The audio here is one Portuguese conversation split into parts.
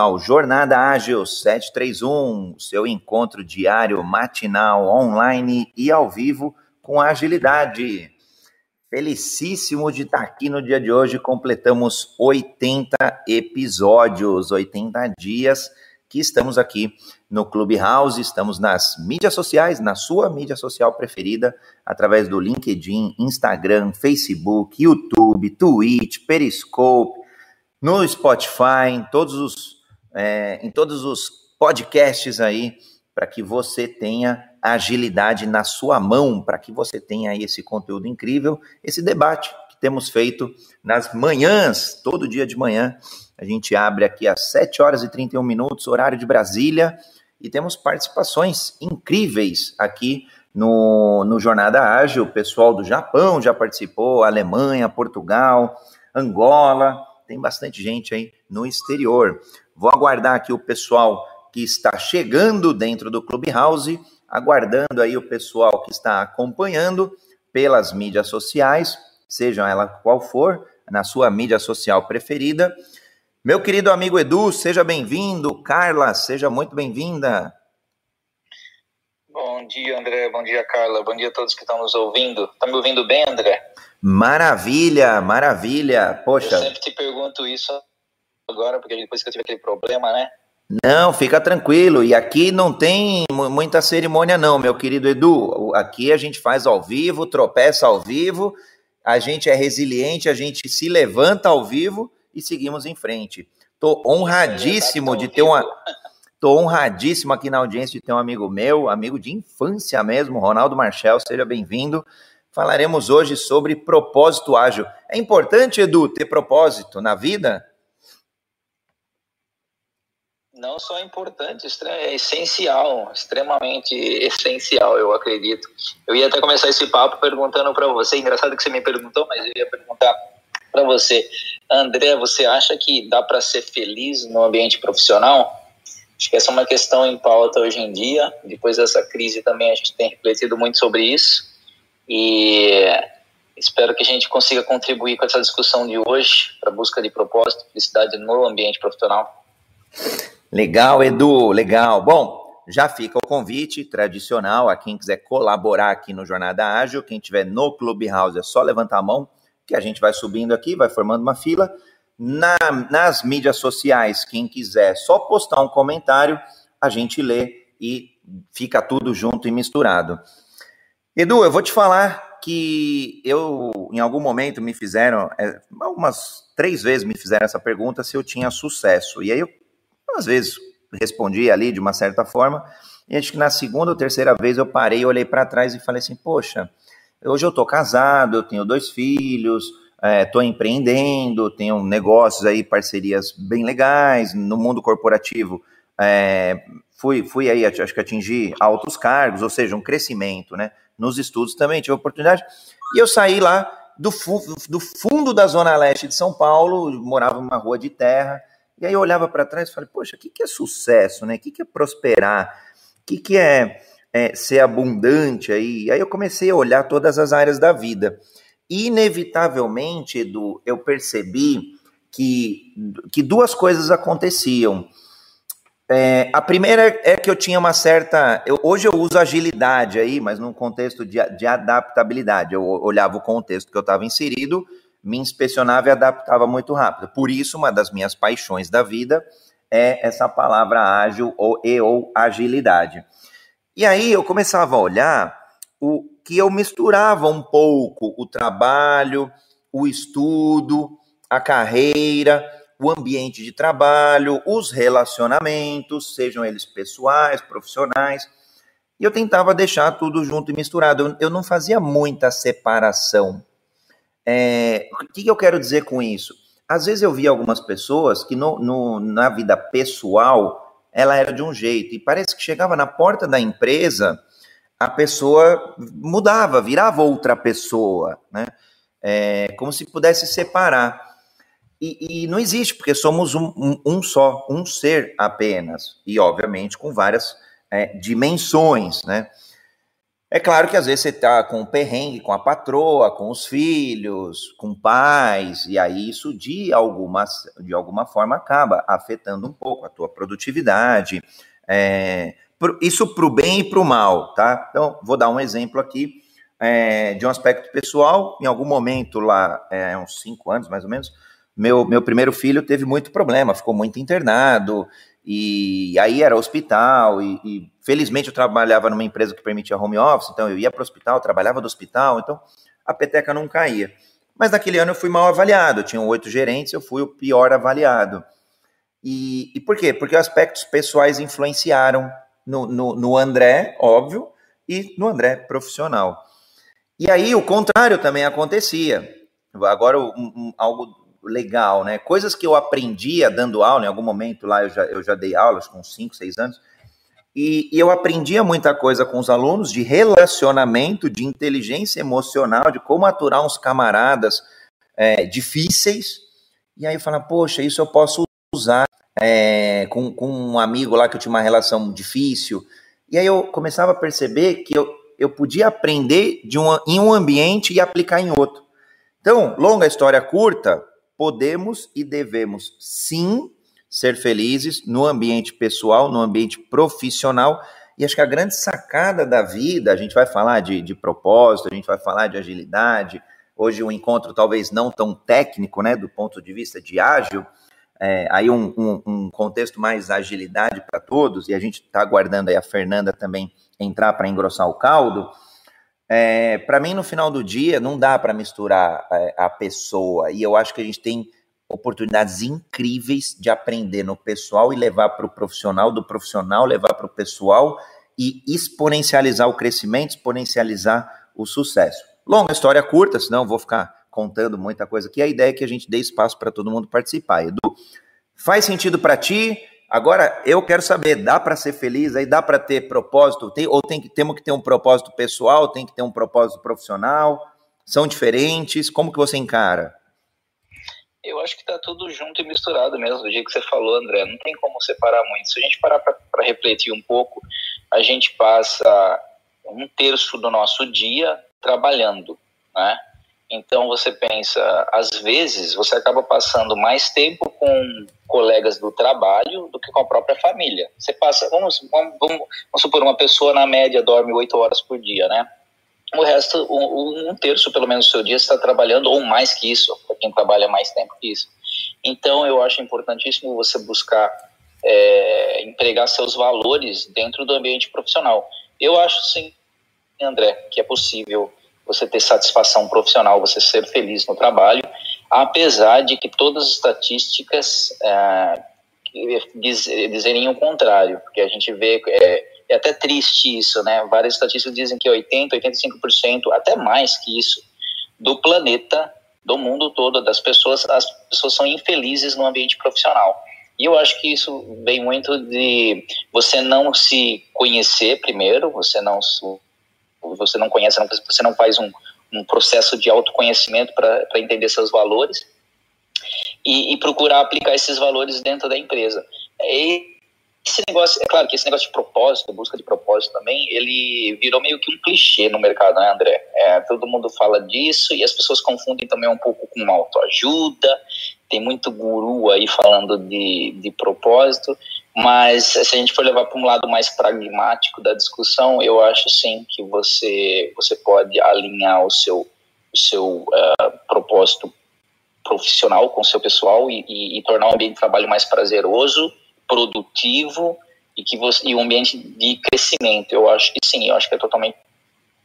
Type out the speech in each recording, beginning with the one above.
ao Jornada Ágil 731, seu encontro diário, matinal, online e ao vivo com agilidade. Felicíssimo de estar aqui no dia de hoje. Completamos 80 episódios, 80 dias que estamos aqui no Clubhouse, estamos nas mídias sociais, na sua mídia social preferida, através do LinkedIn, Instagram, Facebook, YouTube, Twitch, Periscope, no Spotify, em todos os, é, em todos os podcasts aí, para que você tenha agilidade na sua mão, para que você tenha esse conteúdo incrível, esse debate que temos feito nas manhãs, todo dia de manhã. A gente abre aqui às 7 horas e 31 minutos, horário de Brasília, e temos participações incríveis aqui no, no Jornada Ágil. O pessoal do Japão já participou, Alemanha, Portugal, Angola, tem bastante gente aí no exterior. Vou aguardar aqui o pessoal que está chegando dentro do Clubhouse, aguardando aí o pessoal que está acompanhando pelas mídias sociais, sejam ela qual for, na sua mídia social preferida. Meu querido amigo Edu, seja bem-vindo. Carla, seja muito bem-vinda. Bom dia, André. Bom dia, Carla. Bom dia a todos que estão nos ouvindo. Está me ouvindo bem, André? Maravilha, maravilha. Poxa. Eu sempre te pergunto isso agora, porque depois que eu tive aquele problema, né? Não, fica tranquilo. E aqui não tem muita cerimônia, não, meu querido Edu. Aqui a gente faz ao vivo, tropeça ao vivo, a gente é resiliente, a gente se levanta ao vivo e seguimos em frente. Tô honradíssimo de ter uma. Tô honradíssimo aqui na audiência de ter um amigo meu, amigo de infância mesmo, Ronaldo Marchel, seja bem-vindo. Falaremos hoje sobre propósito ágil. É importante, Edu, ter propósito na vida? Não só é importante, é essencial, extremamente essencial, eu acredito. Eu ia até começar esse papo perguntando para você, engraçado que você me perguntou, mas eu ia perguntar para você. André, você acha que dá para ser feliz no ambiente profissional? Acho que essa é uma questão em pauta hoje em dia. Depois dessa crise também a gente tem refletido muito sobre isso. E espero que a gente consiga contribuir com essa discussão de hoje para a busca de propósito, felicidade no ambiente profissional. Legal, Edu, legal. Bom, já fica o convite tradicional a quem quiser colaborar aqui no Jornada Ágil. Quem tiver no Clubhouse é só levantar a mão que a gente vai subindo aqui, vai formando uma fila. Na, nas mídias sociais, quem quiser só postar um comentário, a gente lê e fica tudo junto e misturado. Edu, eu vou te falar que eu, em algum momento, me fizeram, é, algumas três vezes me fizeram essa pergunta se eu tinha sucesso. E aí eu, às vezes, respondi ali de uma certa forma. E acho que na segunda ou terceira vez eu parei, olhei para trás e falei assim: Poxa, Hoje eu estou casado, eu tenho dois filhos, estou é, empreendendo, tenho negócios aí, parcerias bem legais no mundo corporativo. É, fui, fui aí, acho que atingi altos cargos, ou seja, um crescimento, né? Nos estudos também tive oportunidade. E eu saí lá do, fu do fundo da zona leste de São Paulo, morava numa rua de terra, e aí eu olhava para trás e falei, poxa, o que, que é sucesso, né? O que, que é prosperar? O que, que é é, ser abundante aí. Aí eu comecei a olhar todas as áreas da vida. Inevitavelmente, Edu, eu percebi que, que duas coisas aconteciam. É, a primeira é que eu tinha uma certa. Eu, hoje eu uso agilidade aí, mas num contexto de, de adaptabilidade. Eu olhava o contexto que eu estava inserido, me inspecionava e adaptava muito rápido. Por isso, uma das minhas paixões da vida é essa palavra ágil ou, e ou agilidade. E aí eu começava a olhar o que eu misturava um pouco o trabalho, o estudo, a carreira, o ambiente de trabalho, os relacionamentos, sejam eles pessoais, profissionais. E eu tentava deixar tudo junto e misturado. Eu, não fazia muita separação. É, o que eu quero dizer com isso? Às vezes eu via algumas pessoas que no, no, na vida pessoal ela era de um jeito. E parece que chegava na porta da empresa, a pessoa mudava, virava outra pessoa, né? É, como se pudesse separar. E, e não existe, porque somos um, um, um, só, um ser apenas. E, obviamente, com várias é, dimensões, né? É claro que às vezes você está com o perrengue, com a patroa, com os filhos, com pais, e aí isso de alguma, de alguma forma acaba afetando um pouco a tua produtividade. É, isso para o bem e para o mal, tá? Então, vou dar um exemplo aqui é, de um aspecto pessoal. Em algum momento lá, é, uns cinco anos mais ou menos, meu, meu primeiro filho teve muito problema, ficou muito internado, e aí era hospital, e, e, felizmente eu trabalhava numa empresa que permitia home office, então eu ia para o hospital, trabalhava do hospital, então a peteca não caía. Mas naquele ano eu fui mal avaliado, tinham oito gerentes, eu fui o pior avaliado. E, e por quê? Porque aspectos pessoais influenciaram no, no, no André, óbvio, e no André profissional. E aí o contrário também acontecia. Agora, um, um, algo legal, né? Coisas que eu aprendia dando aula, em algum momento lá eu já, eu já dei aulas com 5, 6 anos, e, e, eu aprendia muita coisa com os alunos de relacionamento, de inteligência emocional, de como aturar uns camaradas é, difíceis. E aí eu falava, poxa, isso eu posso usar é, com, com um amigo lá que eu tinha uma relação difícil. E aí eu começava a perceber que eu, eu podia aprender de em um ambiente e aplicar em outro. Então, longa história curta, podemos e devemos sim ser felizes no ambiente pessoal, no ambiente profissional. E acho que a grande sacada da vida, a gente vai falar de, de propósito, a gente vai falar de agilidade. Hoje, um encontro talvez não tão técnico, né, do ponto de vista de ágil, é, aí um, um, um, contexto mais agilidade para todos, e a gente está aguardando aí a Fernanda também entrar para engrossar o caldo. É, para mim, no final do dia, não dá para misturar a, é, a, pessoa. E eu acho que a gente tem oportunidades incríveis de aprender no pessoal e levar para o profissional, do profissional levar para o pessoal e exponencializar o crescimento, exponencializar o sucesso. Longa história curta, senão vou ficar contando muita coisa aqui. A ideia é que a gente dê espaço para todo mundo participar. Edu, faz sentido para ti? Agora, eu quero saber, dá para ser feliz, aí dá para ter propósito, tem, ou tem que, temos que ter um propósito pessoal, tem que ter um propósito profissional, são diferentes, como que você encara? Eu acho que está tudo junto e misturado mesmo, do jeito que você falou, André, não tem como separar muito. Se a gente parar para refletir um pouco, a gente passa um terço do nosso dia trabalhando, né? Então você pensa, às vezes você acaba passando mais tempo com colegas do trabalho do que com a própria família. Você passa, vamos, vamos, vamos, supor, uma pessoa na média dorme oito horas por dia, né? O resto, um, um terço pelo menos do seu dia está trabalhando, ou mais que isso, para quem trabalha mais tempo que isso. Então eu acho importantíssimo você buscar é, empregar seus valores dentro do ambiente profissional. Eu acho sim, André, que é possível você ter satisfação profissional, você ser feliz no trabalho, apesar de que todas as estatísticas é, diz, dizerem o contrário, porque a gente vê, é, é, até triste isso, né? Várias estatísticas dizem que 80%, 85%, até mais que isso, do planeta, do mundo todo, das pessoas, as pessoas são infelizes no ambiente profissional. E eu acho que isso vem muito de você não se conhecer primeiro, você não você não conhece, você não faz um, um processo de autoconhecimento para entender seus valores e, e, procurar aplicar esses valores dentro da empresa. E esse negócio, é claro que esse negócio de propósito, busca de propósito também, ele virou meio que um clichê no mercado, né, André? É, todo mundo fala disso e as pessoas confundem também um pouco com autoajuda. Tem muito guru aí falando de, de propósito. Mas se a gente for levar para um lado mais pragmático da discussão, eu acho sim que você, você pode alinhar o seu, o seu uh, propósito profissional com o seu pessoal e, e, e, tornar o ambiente de trabalho mais prazeroso, produtivo e, que você, e um ambiente de crescimento. Eu acho que sim, eu acho que é totalmente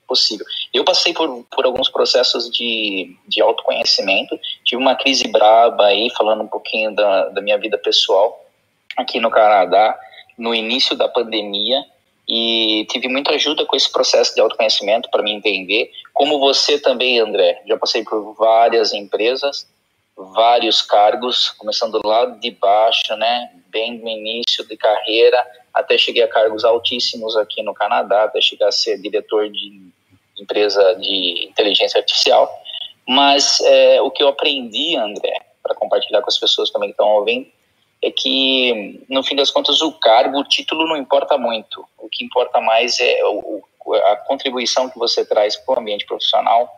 possível. Eu passei por, por alguns processos de, de autoconhecimento, tive uma crise braba aí, falando um pouquinho da, da minha vida pessoal, aqui no Canadá no início da pandemia e tive muita ajuda com esse processo de autoconhecimento para me entender. Como você também, André, já passei por várias empresas, vários cargos, começando lá de baixo, né, bem no início de carreira, até cheguei a cargos altíssimos aqui no Canadá, até chegar a ser diretor de empresa de inteligência artificial. Mas é, o que eu aprendi, André, para compartilhar com as pessoas também que estão ouvindo, é que, no fim das contas, o cargo, o título não importa muito. O que importa mais é o, a contribuição que você traz para o ambiente profissional,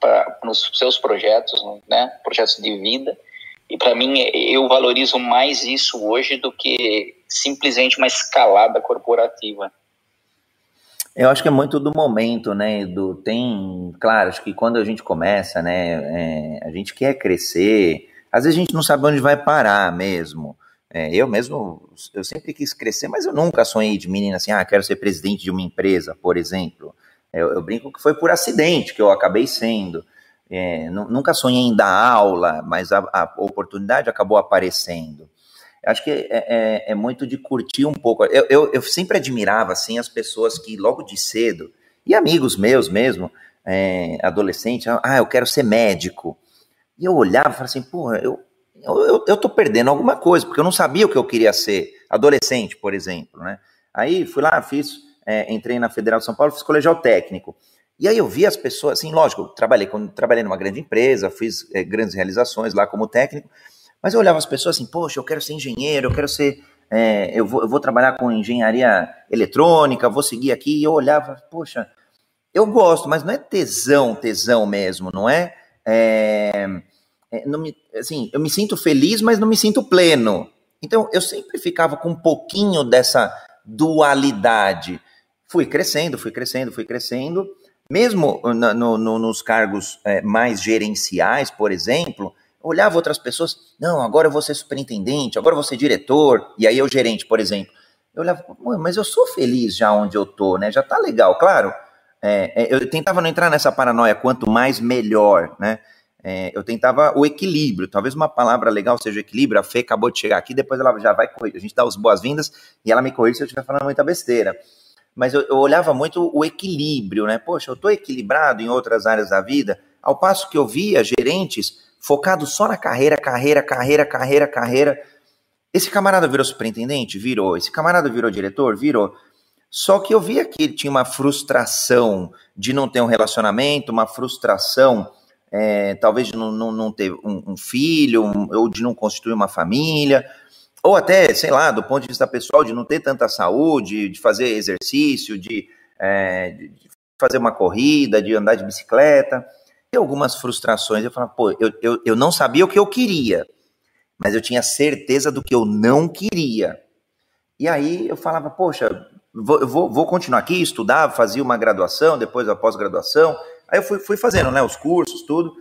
pra, nos seus projetos, né, projetos de vida. E para mim, eu valorizo mais isso hoje do que simplesmente uma escalada corporativa. Eu acho que é muito do momento, né? Do tem, claro, acho que quando a gente começa, né, é, a gente quer crescer. Às vezes a gente não sabe onde vai parar mesmo. É, eu mesmo, eu sempre quis crescer, mas eu nunca sonhei de menina assim, ah, quero ser presidente de uma empresa, por exemplo. Eu, eu brinco que foi por acidente que eu acabei sendo. É, nunca sonhei em dar aula, mas a, a oportunidade acabou aparecendo. Acho que é, é, é, muito de curtir um pouco. Eu, eu, eu, sempre admirava assim as pessoas que logo de cedo, e amigos meus mesmo, é, adolescente, ah, eu quero ser médico. E eu olhava e falava assim, porra, eu, eu, eu tô perdendo alguma coisa, porque eu não sabia o que eu queria ser, adolescente, por exemplo, né? Aí fui lá, fiz, é, entrei na Federal de São Paulo, fiz colegial técnico. E aí eu vi as pessoas, assim, lógico, trabalhei, trabalhei numa grande empresa, fiz é, grandes realizações lá como técnico, mas eu olhava as pessoas assim, poxa, eu quero ser engenheiro, eu quero ser. É, eu, vou, eu vou trabalhar com engenharia eletrônica, vou seguir aqui. E eu olhava, poxa, eu gosto, mas não é tesão, tesão mesmo, não é? é, é não me, assim, eu me sinto feliz, mas não me sinto pleno. Então eu sempre ficava com um pouquinho dessa dualidade. Fui crescendo, fui crescendo, fui crescendo. Mesmo no, no, nos cargos é, mais gerenciais, por exemplo, olhava outras pessoas, não, agora eu vou ser superintendente, agora eu vou ser diretor, e aí eu gerente, por exemplo. Eu olhava, mas eu sou feliz já onde eu tô, né? Já tá legal, claro. É, é, eu tentava não entrar nessa paranoia, quanto mais melhor, né? É, eu tentava o equilíbrio, talvez uma palavra legal seja equilíbrio. A Fê acabou de chegar aqui, depois ela já vai corrigir. A gente dá as boas-vindas e ela me corrige se eu estiver falando muita besteira. Mas eu, eu, olhava muito o equilíbrio, né? Poxa, eu estou equilibrado em outras áreas da vida, ao passo que eu via gerentes focado só na carreira, carreira, carreira, carreira, carreira. Esse camarada virou superintendente? Virou. Esse camarada virou diretor? Virou. Só que eu via que ele tinha uma frustração de não ter um relacionamento, uma frustração, é, talvez de não, não, não ter um, um filho, um, ou de não constituir uma família, ou até, sei lá, do ponto de vista pessoal, de não ter tanta saúde, de fazer exercício, de, é, de fazer uma corrida, de andar de bicicleta algumas frustrações. Eu falava, pô, eu, eu, eu não sabia o que eu queria, mas eu tinha certeza do que eu não queria. E aí eu falava, poxa, vou, vou, vou continuar aqui, estudar, fazia uma graduação, depois a pós-graduação. Aí eu fui, fui fazendo né, os cursos, tudo.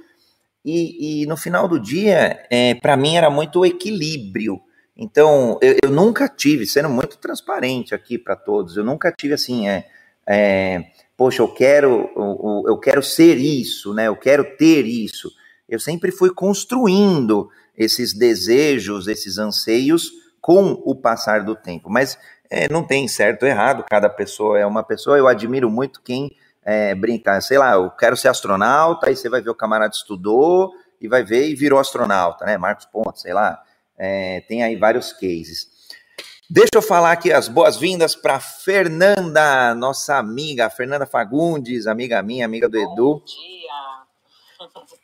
E, e no final do dia, é, para mim era muito equilíbrio. Então, eu, eu, nunca tive, sendo muito transparente aqui para todos, eu nunca tive assim, é, é, poxa, eu quero, eu, eu quero ser isso, né? Eu quero ter isso. Eu sempre fui construindo esses desejos, esses anseios com o passar do tempo. Mas é, não tem certo ou errado, cada pessoa é uma pessoa. Eu admiro muito quem é, brinca, sei lá, eu quero ser astronauta, aí você vai ver o camarada estudou e vai ver e virou astronauta, né? Marcos Pontes, sei lá. É, tem aí vários cases. Deixa eu falar aqui as boas-vindas para Fernanda, nossa amiga, Fernanda Fagundes, amiga minha, amiga do Edu. Bom dia.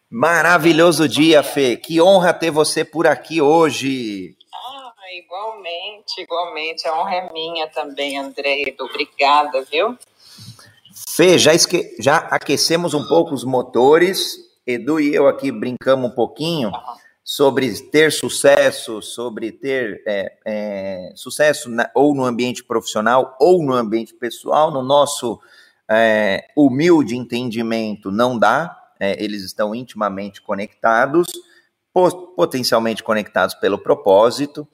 Maravilhoso dia, Fê. Que honra ter você por aqui hoje. Ah, igualmente, igualmente. A honra é minha também, André. Edu. Obrigada, viu? Fê, já, esque... já aquecemos um pouco os motores. Edu e eu aqui brincamos um pouquinho. Uhum sobre ter sucesso, sobre ter é, é, sucesso na, ou no ambiente profissional ou no ambiente pessoal, no nosso é, humilde entendimento, não dá. É, eles estão intimamente conectados, potencialmente conectados pelo propósito.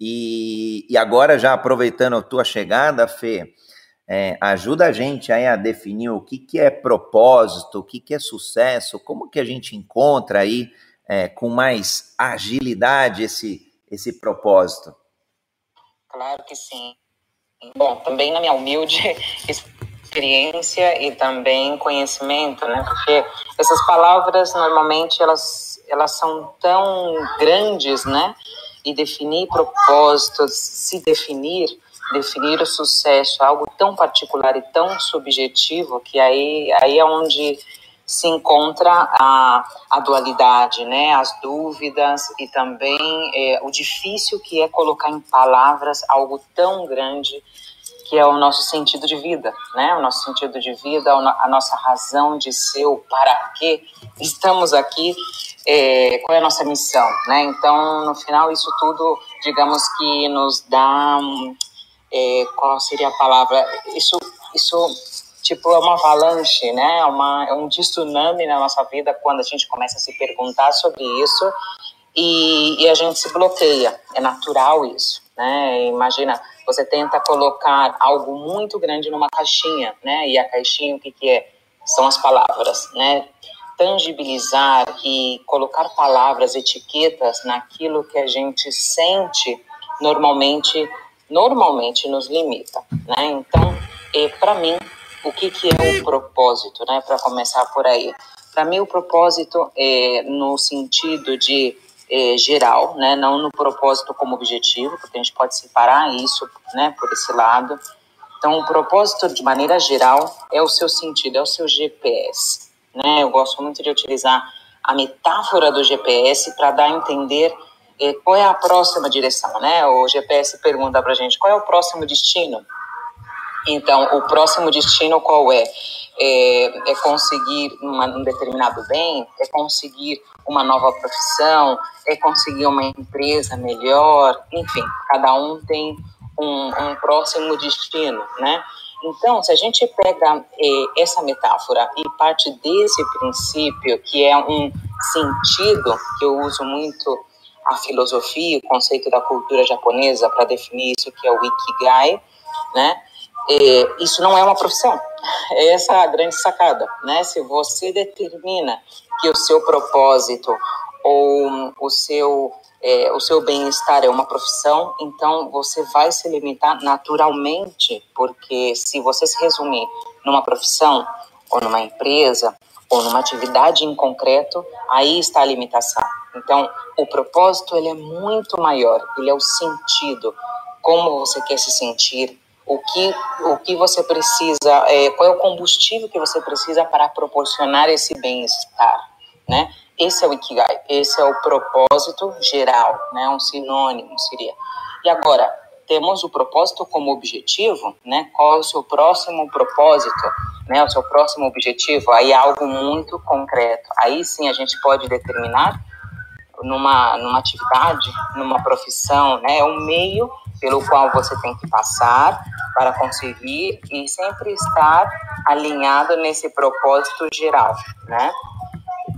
E, e agora, já aproveitando a tua chegada, Fê, é, ajuda a gente aí a definir o que, que é propósito, o que, que é sucesso, como que a gente encontra aí é, com mais agilidade esse, esse propósito? Claro que sim. Bom, também na minha humilde experiência e também conhecimento, né? Porque essas palavras normalmente elas elas são tão grandes, né? E definir propósitos, se definir, definir o sucesso, algo tão particular e tão subjetivo que aí aí é onde se encontra a, a dualidade, né, as dúvidas e também é, o difícil que é colocar em palavras algo tão grande que é o nosso sentido de vida, né? O nosso sentido de vida, a nossa razão de ser, o para que estamos aqui, é, qual é a nossa missão, né? Então, no final, isso tudo, digamos que nos dá, é, qual seria a palavra? Isso, isso tipo é uma avalanche, né? Uma, é um tsunami na nossa vida quando a gente começa a se perguntar sobre isso e, e a gente se bloqueia. É natural isso, né? Imagina você tenta colocar algo muito grande numa caixinha, né? E a caixinha o que que é? São as palavras, né? Tangibilizar e colocar palavras, etiquetas naquilo que a gente sente normalmente normalmente nos limita, né? Então, para mim, o que que é o propósito, né? Para começar por aí, para mim o propósito é no sentido de é, geral, né, não no propósito como objetivo, porque a gente pode separar isso né, por esse lado. Então, o propósito, de maneira geral, é o seu sentido, é o seu GPS. Né? Eu gosto muito de utilizar a metáfora do GPS para dar a entender é, qual é a próxima direção. Né? O GPS pergunta para a gente qual é o próximo destino. Então, o próximo destino qual é? É, é conseguir uma, um determinado bem, é conseguir uma nova profissão, é conseguir uma empresa melhor, enfim, cada um tem um, um próximo destino, né? Então, se a gente pega eh, essa metáfora e parte desse princípio, que é um sentido que eu uso muito a filosofia, o conceito da cultura japonesa para definir isso, que é o Ikigai, né? Eh, isso não é uma profissão. Essa é a grande sacada, né? Se você determina que o seu propósito ou o seu é, o seu bem-estar é uma profissão, então você vai se limitar naturalmente, porque se você se resumir numa profissão ou numa empresa ou numa atividade em concreto, aí está a limitação. Então, o propósito ele é muito maior, ele é o sentido, como você quer se sentir, o que, o que você precisa, é, qual é o combustível que você precisa para proporcionar esse bem-estar, né? Esse é o Ikigai, esse é o propósito geral, né? Um sinônimo seria. E agora, temos o propósito como objetivo, né? Qual é o seu próximo propósito, né? O seu próximo objetivo, aí é algo muito concreto. Aí sim a gente pode determinar numa, numa atividade, numa profissão, né? É um meio pelo qual você tem que passar para conseguir e sempre estar alinhado nesse propósito geral, né?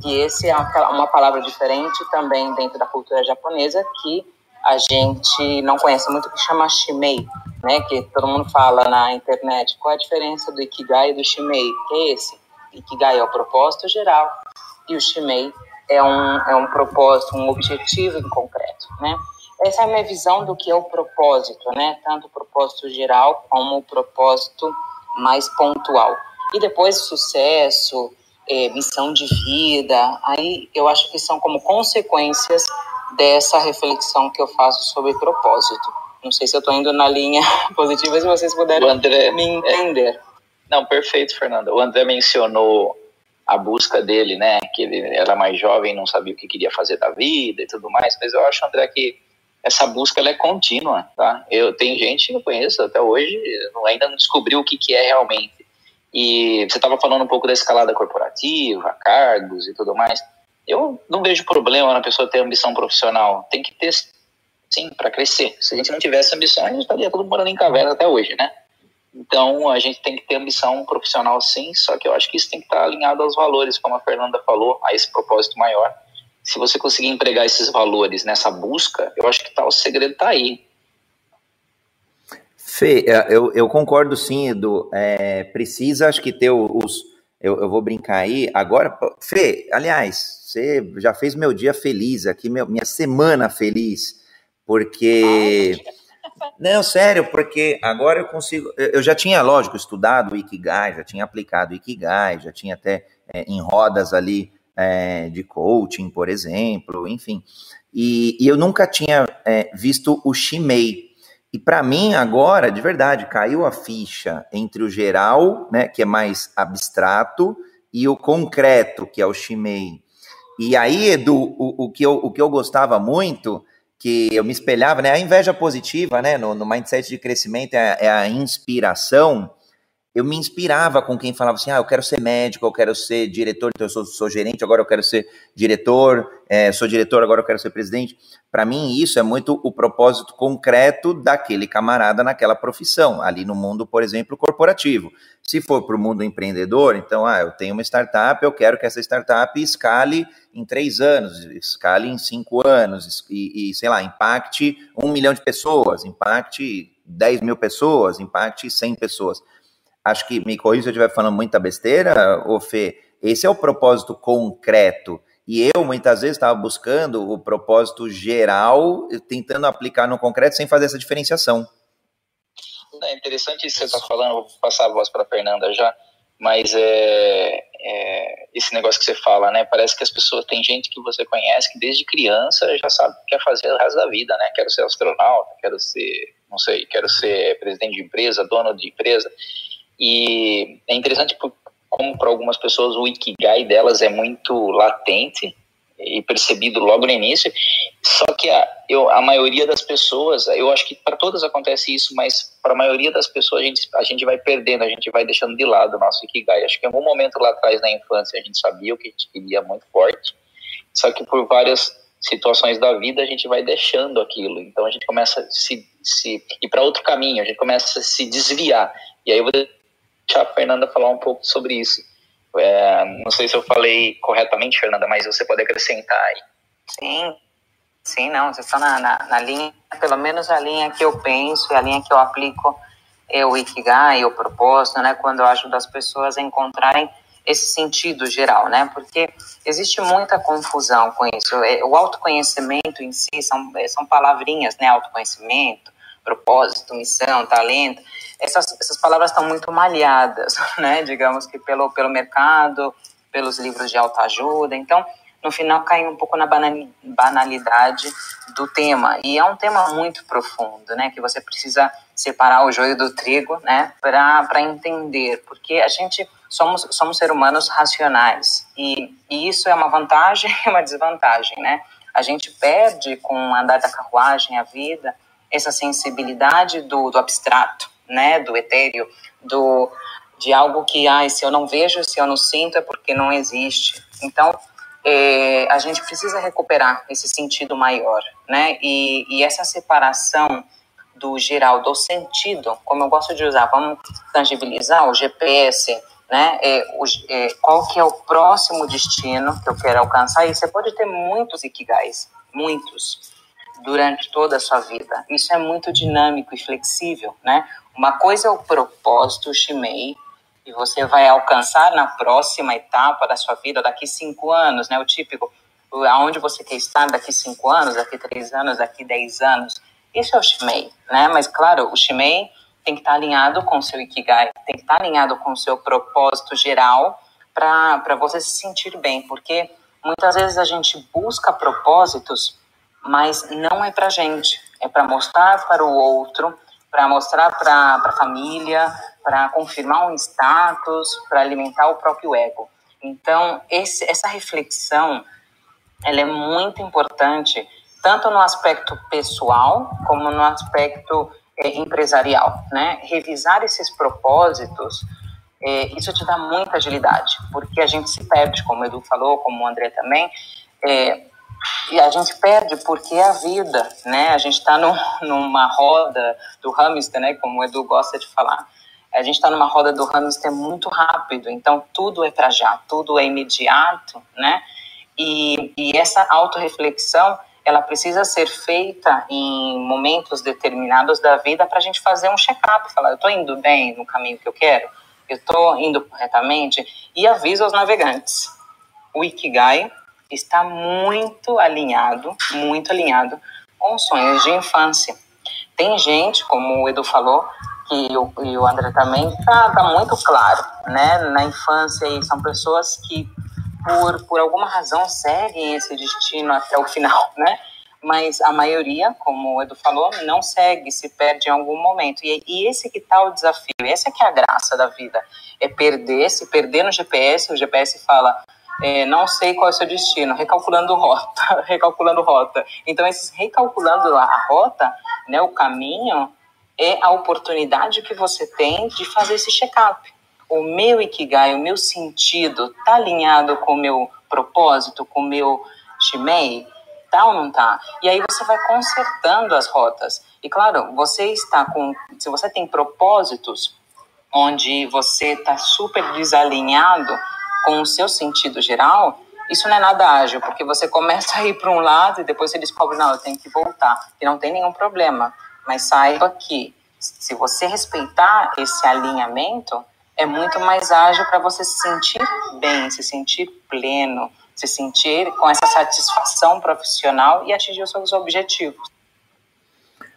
Que esse é uma palavra diferente também dentro da cultura japonesa que a gente não conhece muito, que chama shimei, né? Que todo mundo fala na internet. Qual a diferença do ikigai e do shimei? Que é esse? Ikigai é o propósito geral e o shimei é um, é um propósito, um objetivo em concreto, né? Essa é a minha visão do que é o propósito, né? Tanto o propósito geral como o propósito mais pontual. E depois sucesso, é, missão de vida, aí eu acho que são como consequências dessa reflexão que eu faço sobre propósito. Não sei se eu estou indo na linha positiva, se vocês puderem André, me entender. É, não, perfeito, Fernanda. O André mencionou a busca dele, né? Que ele era mais jovem, não sabia o que queria fazer da vida e tudo mais. Mas eu acho, André, que essa busca ela é contínua, tá? Eu tenho gente que eu conheço até hoje ainda não descobriu o que, que é realmente. E você estava falando um pouco da escalada corporativa, cargos e tudo mais. Eu não vejo problema na pessoa ter ambição profissional. Tem que ter, sim, para crescer. Se a gente não tivesse ambição, a gente estaria todo morando em caverna até hoje, né? Então, a gente tem que ter ambição profissional, sim, só que eu acho que isso tem que estar alinhado aos valores, como a Fernanda falou, a esse propósito maior se você conseguir empregar esses valores nessa busca, eu acho que tá, o segredo está aí. Fê, é, eu, eu concordo sim, Edu. É, precisa, acho que ter os. Eu, eu vou brincar aí. Agora, Fê, aliás, você já fez meu dia feliz aqui, meu, minha semana feliz, porque. Não, sério, porque agora eu consigo. Eu já tinha, lógico, estudado o Ikigai, já tinha aplicado o Ikigai, já tinha até é, em rodas ali é, de coaching, por exemplo, enfim. E, e eu nunca tinha é, visto o Shimei. E para mim, agora, de verdade, caiu a ficha entre o geral, né, que é mais abstrato, e o concreto, que é o Shimei. E aí, Edu, o, o, que, eu, o que eu gostava muito que eu me espelhava, né? A inveja positiva, né? No, no mindset de crescimento é, é, a inspiração. Eu me inspirava com quem falava assim: ah, eu quero ser médico, eu quero ser diretor, então eu sou, sou gerente, agora eu quero ser diretor, é, sou diretor, agora eu quero ser presidente. Para mim, isso é muito o propósito concreto daquele camarada naquela profissão, ali no mundo, por exemplo, corporativo. Se for para o mundo empreendedor, então, ah, eu tenho uma startup, eu quero que essa startup escale em três anos, escale em cinco anos, e, e, sei lá, impacte um milhão de pessoas, impacte 10 mil pessoas, impacte 100 pessoas. Acho que, me corrija se eu estiver falando muita besteira, ô Fê, esse é o propósito concreto. E eu, muitas vezes, estava buscando o propósito geral, tentando aplicar no concreto sem fazer essa diferenciação. É interessante isso que você está falando, vou passar a voz para a Fernanda já. Mas é, é, esse negócio que você fala, né? Parece que as pessoas, tem gente que você conhece que desde criança já sabe o que quer fazer o resto da vida, né? Quero ser astronauta, quero ser, não sei, quero ser presidente de empresa, dono de empresa. E é interessante como para algumas pessoas o ikigai delas é muito latente e percebido logo no início. Só que a, eu, a maioria das pessoas, eu acho que para todas acontece isso, mas para a maioria das pessoas a gente, a gente vai perdendo, a gente vai deixando de lado o nosso Ikigai. Acho que em algum momento lá atrás na infância a gente sabia o que a gente queria muito forte, só que por várias situações da vida a gente vai deixando aquilo. Então a gente começa a se, se ir para outro caminho, a gente começa a se desviar. E aí deixar a Fernanda falar um pouco sobre isso. É, não sei se eu falei corretamente, Fernanda, mas você pode acrescentar aí. Sim, sim, não, você está na, na, na, linha, pelo menos a linha que eu penso e a linha que eu aplico é o Ikigai, o propósito, né, quando eu ajudo as pessoas a encontrarem esse sentido geral, né, porque existe muita confusão com isso. É, o autoconhecimento em si são, são palavrinhas, né, autoconhecimento, propósito, missão, talento, essas, essas palavras estão muito malhadas, né? Digamos que pelo, pelo mercado, pelos livros de autoajuda. Então, no final, cai um pouco na banalidade do tema. E é um tema muito profundo, né? Que você precisa separar o joio do trigo, né? Para entender. Porque a gente somos, somos seres humanos racionais. E, e isso é uma vantagem e uma desvantagem, né? A gente perde com o andar da carruagem, a vida, essa sensibilidade do, do abstrato né, do etéreo, do de algo que, ah, se eu não vejo, se eu não sinto, é porque não existe. Então, é, a gente precisa recuperar esse sentido maior, né? E, e, essa separação do geral, do sentido, como eu gosto de usar, vamos tangibilizar o GPS, né? É, o, é, qual que é o próximo destino que eu quero alcançar? E você pode ter muitos ikigais, muitos, durante toda a sua vida. Isso é muito dinâmico e flexível, né? Uma coisa é o propósito Shimei, e você vai alcançar na próxima etapa da sua vida, daqui cinco anos, né? O típico, aonde você quer estar daqui cinco anos, daqui três anos, daqui dez anos. Isso é o Shimei, né? Mas, claro, o Shimei tem que estar alinhado com o seu Ikigai, tem que estar alinhado com o seu propósito geral para você se sentir bem, porque muitas vezes a gente busca propósitos, mas não é para gente, é para mostrar para o outro, para mostrar para a família, para confirmar um status, para alimentar o próprio ego. Então, esse, essa reflexão ela é muito importante, tanto no aspecto pessoal como no aspecto é, empresarial. Né? Revisar esses propósitos, é, isso te dá muita agilidade, porque a gente se perde, como o Edu falou, como o André também, é, e a gente perde porque é a vida, né? A gente está numa roda do hamster, né? Como o Edu gosta de falar. A gente está numa roda do hamster muito rápido, então tudo é para já, tudo é imediato, né? E, e essa autorreflexão, ela precisa ser feita em momentos determinados da vida para a gente fazer um check-up, falar, eu estou indo bem no caminho que eu quero, eu estou indo corretamente, e avisa aos navegantes. O Ikigai está muito alinhado, muito alinhado com sonhos de infância. Tem gente, como o Edu falou, que e o André também, está tá muito claro, né? Na infância, e são pessoas que, por, por alguma razão, seguem esse destino até o final, né? Mas a maioria, como o Edu falou, não segue, se perde em algum momento. E, e esse que está o desafio, essa que é a graça da vida, é perder, se perder no GPS, o GPS fala, é, não sei qual é o seu destino, recalculando rota, recalculando rota. Então, esses recalculando a rota, né, o caminho, é a oportunidade que você tem de fazer esse check-up. O meu Ikigai, o meu sentido, tá alinhado com o meu propósito, com o meu Shimei? Tá ou não tá? E aí você vai consertando as rotas. E claro, você está com. Se você tem propósitos onde você está super desalinhado com o seu sentido geral, isso não é nada ágil, porque você começa a ir para um lado e depois você descobre, não, eu tenho que voltar. E não tem nenhum problema. Mas saiba que, se você respeitar esse alinhamento, é muito mais ágil para você se sentir bem, se sentir pleno, se sentir com essa satisfação profissional e atingir os seus objetivos.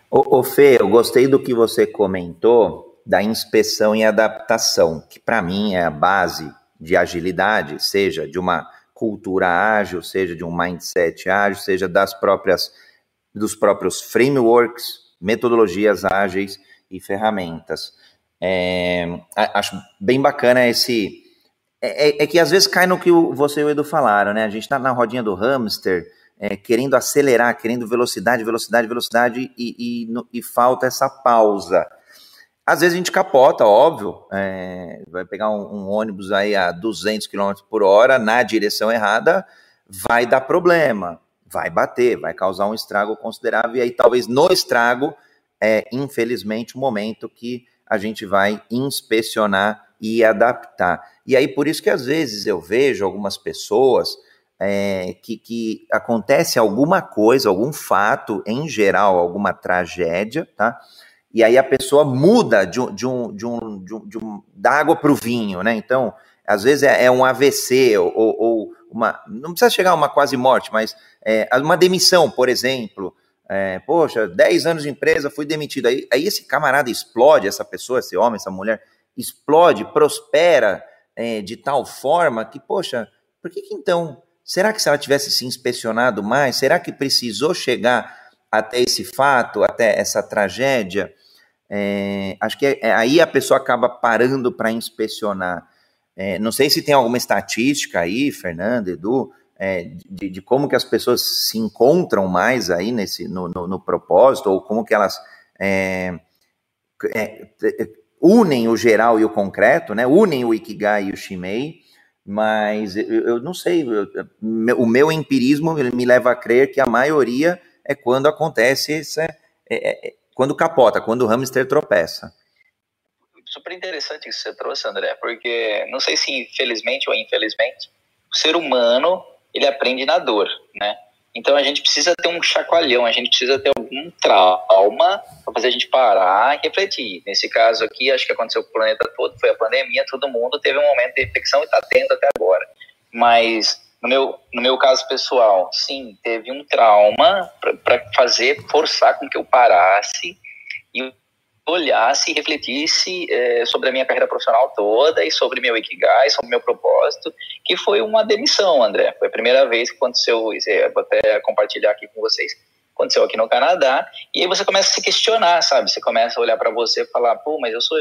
Ô, ô Fê, eu gostei do que você comentou da inspeção e adaptação, que para mim é a base de agilidade, seja de uma cultura ágil, seja de um mindset ágil, seja das próprias dos próprios frameworks, metodologias ágeis e ferramentas. É, acho bem bacana esse. É, é, é, que às vezes cai no que você e o Edu falaram, né? A gente está na rodinha do hamster, é, querendo acelerar, querendo velocidade, velocidade, velocidade, e, e, e, falta essa pausa. Às vezes a gente capota, óbvio, é, vai pegar um, um, ônibus aí a 200 km por hora na direção errada, vai dar problema, vai bater, vai causar um estrago considerável, e aí talvez no estrago, é infelizmente o momento que a gente vai inspecionar e adaptar. E aí, por isso que às vezes eu vejo algumas pessoas é, que, que acontece alguma coisa, algum fato, em geral, alguma tragédia, tá? E aí a pessoa muda de, um, de um, de um, de um, de um da água para o vinho, né? Então, às vezes é, é um AVC ou, ou, uma. Não precisa chegar a uma quase morte, mas é, uma demissão, por exemplo, é, poxa, 10 anos de empresa, fui demitido. Aí, aí esse camarada explode, essa pessoa, esse homem, essa mulher, explode, prospera é, de tal forma que, poxa, por que, que então, será que se ela tivesse se inspecionado mais, será que precisou chegar até esse fato, até essa tragédia? É, acho que é, é aí a pessoa acaba parando para inspecionar. É, não sei se tem alguma estatística aí, Fernando, Edu, é, de, de, como que as pessoas se encontram mais aí nesse no, no, no propósito ou como que elas é, unem o geral e o concreto, né? Unem o ikigai e o shimei, mas eu, eu não sei, eu, o meu empirismo me leva a crer que a maioria é quando acontece é, quando capota, quando o hamster tropeça. Super interessante isso que você trouxe, André, porque não sei se infelizmente ou infelizmente o ser humano ele aprende na dor, né? Então a gente precisa ter um chacoalhão, a gente precisa ter algum trauma para fazer a gente parar e refletir. Nesse caso aqui, acho que aconteceu com o planeta todo, foi a pandemia, todo mundo teve um momento de reflexão e está tendo até agora. Mas no meu, no meu caso pessoal, sim, teve um trauma para fazer, forçar com que eu parasse e olhasse e refletisse é, sobre a minha carreira profissional toda e sobre meu Ikigai, sobre meu propósito, que foi uma demissão, André. Foi a primeira vez que aconteceu, vou até compartilhar aqui com vocês, aconteceu aqui no Canadá, e aí você começa a se questionar, sabe? Você começa a olhar para você e falar, pô, mas eu sou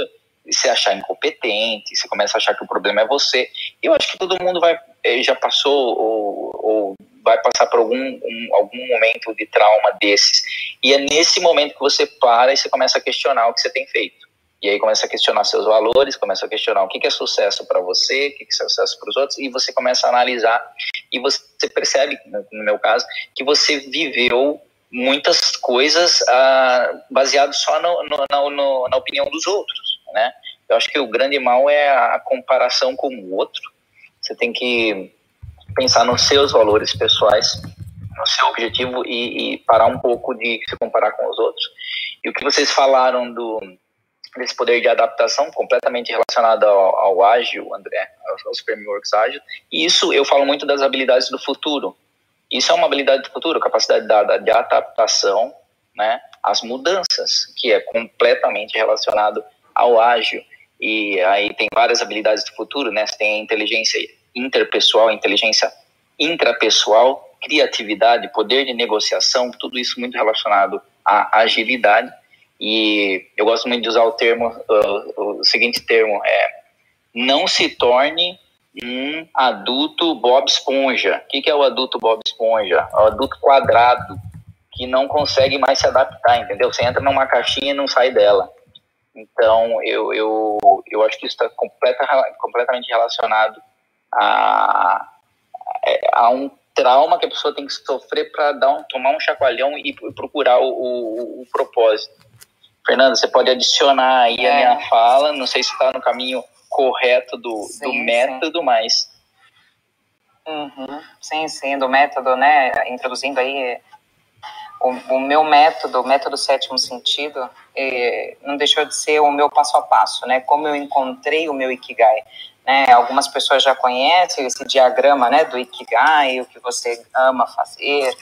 se achar incompetente, você começa a achar que o problema é você. Eu acho que todo mundo vai eh, já passou ou, ou vai passar por algum, um, algum momento de trauma desses. E é nesse momento que você para e você começa a questionar o que você tem feito. E aí começa a questionar seus valores, começa a questionar o que é sucesso para você, o que é sucesso para os outros, e você começa a analisar e você percebe, no meu caso, que você viveu muitas coisas ah, baseado só no, no, na, na opinião dos outros, né? Eu acho que o grande mal é a comparação com o outro. Você tem que pensar nos seus valores pessoais, no seu objetivo e, e, parar um pouco de se comparar com os outros. E o que vocês falaram do desse poder de adaptação completamente relacionado ao, ao ágil, André, aos, frameworks ágil. E isso eu falo muito das habilidades do futuro. Isso é uma habilidade do futuro, capacidade de, de adaptação, né, às mudanças, que é completamente relacionado ao ágil. E aí tem várias habilidades do futuro, né? Você tem inteligência interpessoal, inteligência intrapessoal, criatividade, poder de negociação, tudo isso muito relacionado à agilidade. E eu gosto muito de usar o termo, uh, o seguinte termo é não se torne um adulto Bob Esponja. O que, que é o adulto Bob Esponja? É o adulto quadrado que não consegue mais se adaptar, entendeu? Você entra numa caixinha e não sai dela. Então, eu, eu, eu acho que isso está completa, completamente relacionado a, a um trauma que a pessoa tem que sofrer para dar um, tomar um chacoalhão e procurar o, o, o propósito. Fernanda, você pode adicionar aí é. a minha fala, não sei se está no caminho correto do, sim, do método, sim. mas. Uhum. Sim, sim, do método, né? Introduzindo aí o, o meu método, o método sétimo sentido, é, não deixou de ser o meu passo a passo, né? Como eu encontrei o meu Ikigai. Né? Algumas pessoas já conhecem esse diagrama né, do Ikigai, o que você ama fazer,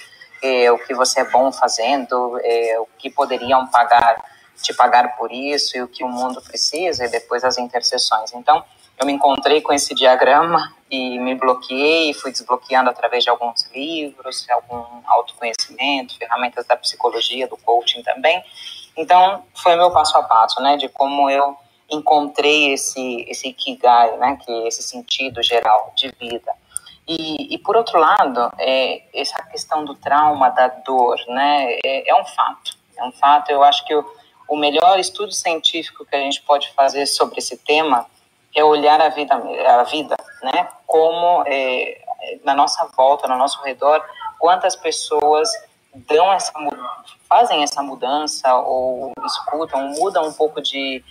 é, o que você é bom fazendo, é, o que poderiam pagar, te pagar por isso e o que o mundo precisa, e depois as interseções. Então, eu me encontrei com esse diagrama e me bloqueei, fui desbloqueando através de alguns livros, algum autoconhecimento, ferramentas da psicologia, do coaching também. Então, foi meu passo a passo, né, de como eu encontrei esse esse ikigai, né, que é esse sentido geral de vida. E, e por outro lado, é, essa questão do trauma, da dor, né, é, é um fato. É um fato. Eu acho que o, o melhor estudo científico que a gente pode fazer sobre esse tema é olhar a vida, a vida, né, como é, na nossa volta, no nosso redor, quantas pessoas dão essa fazem essa mudança ou escutam, mudam um pouco de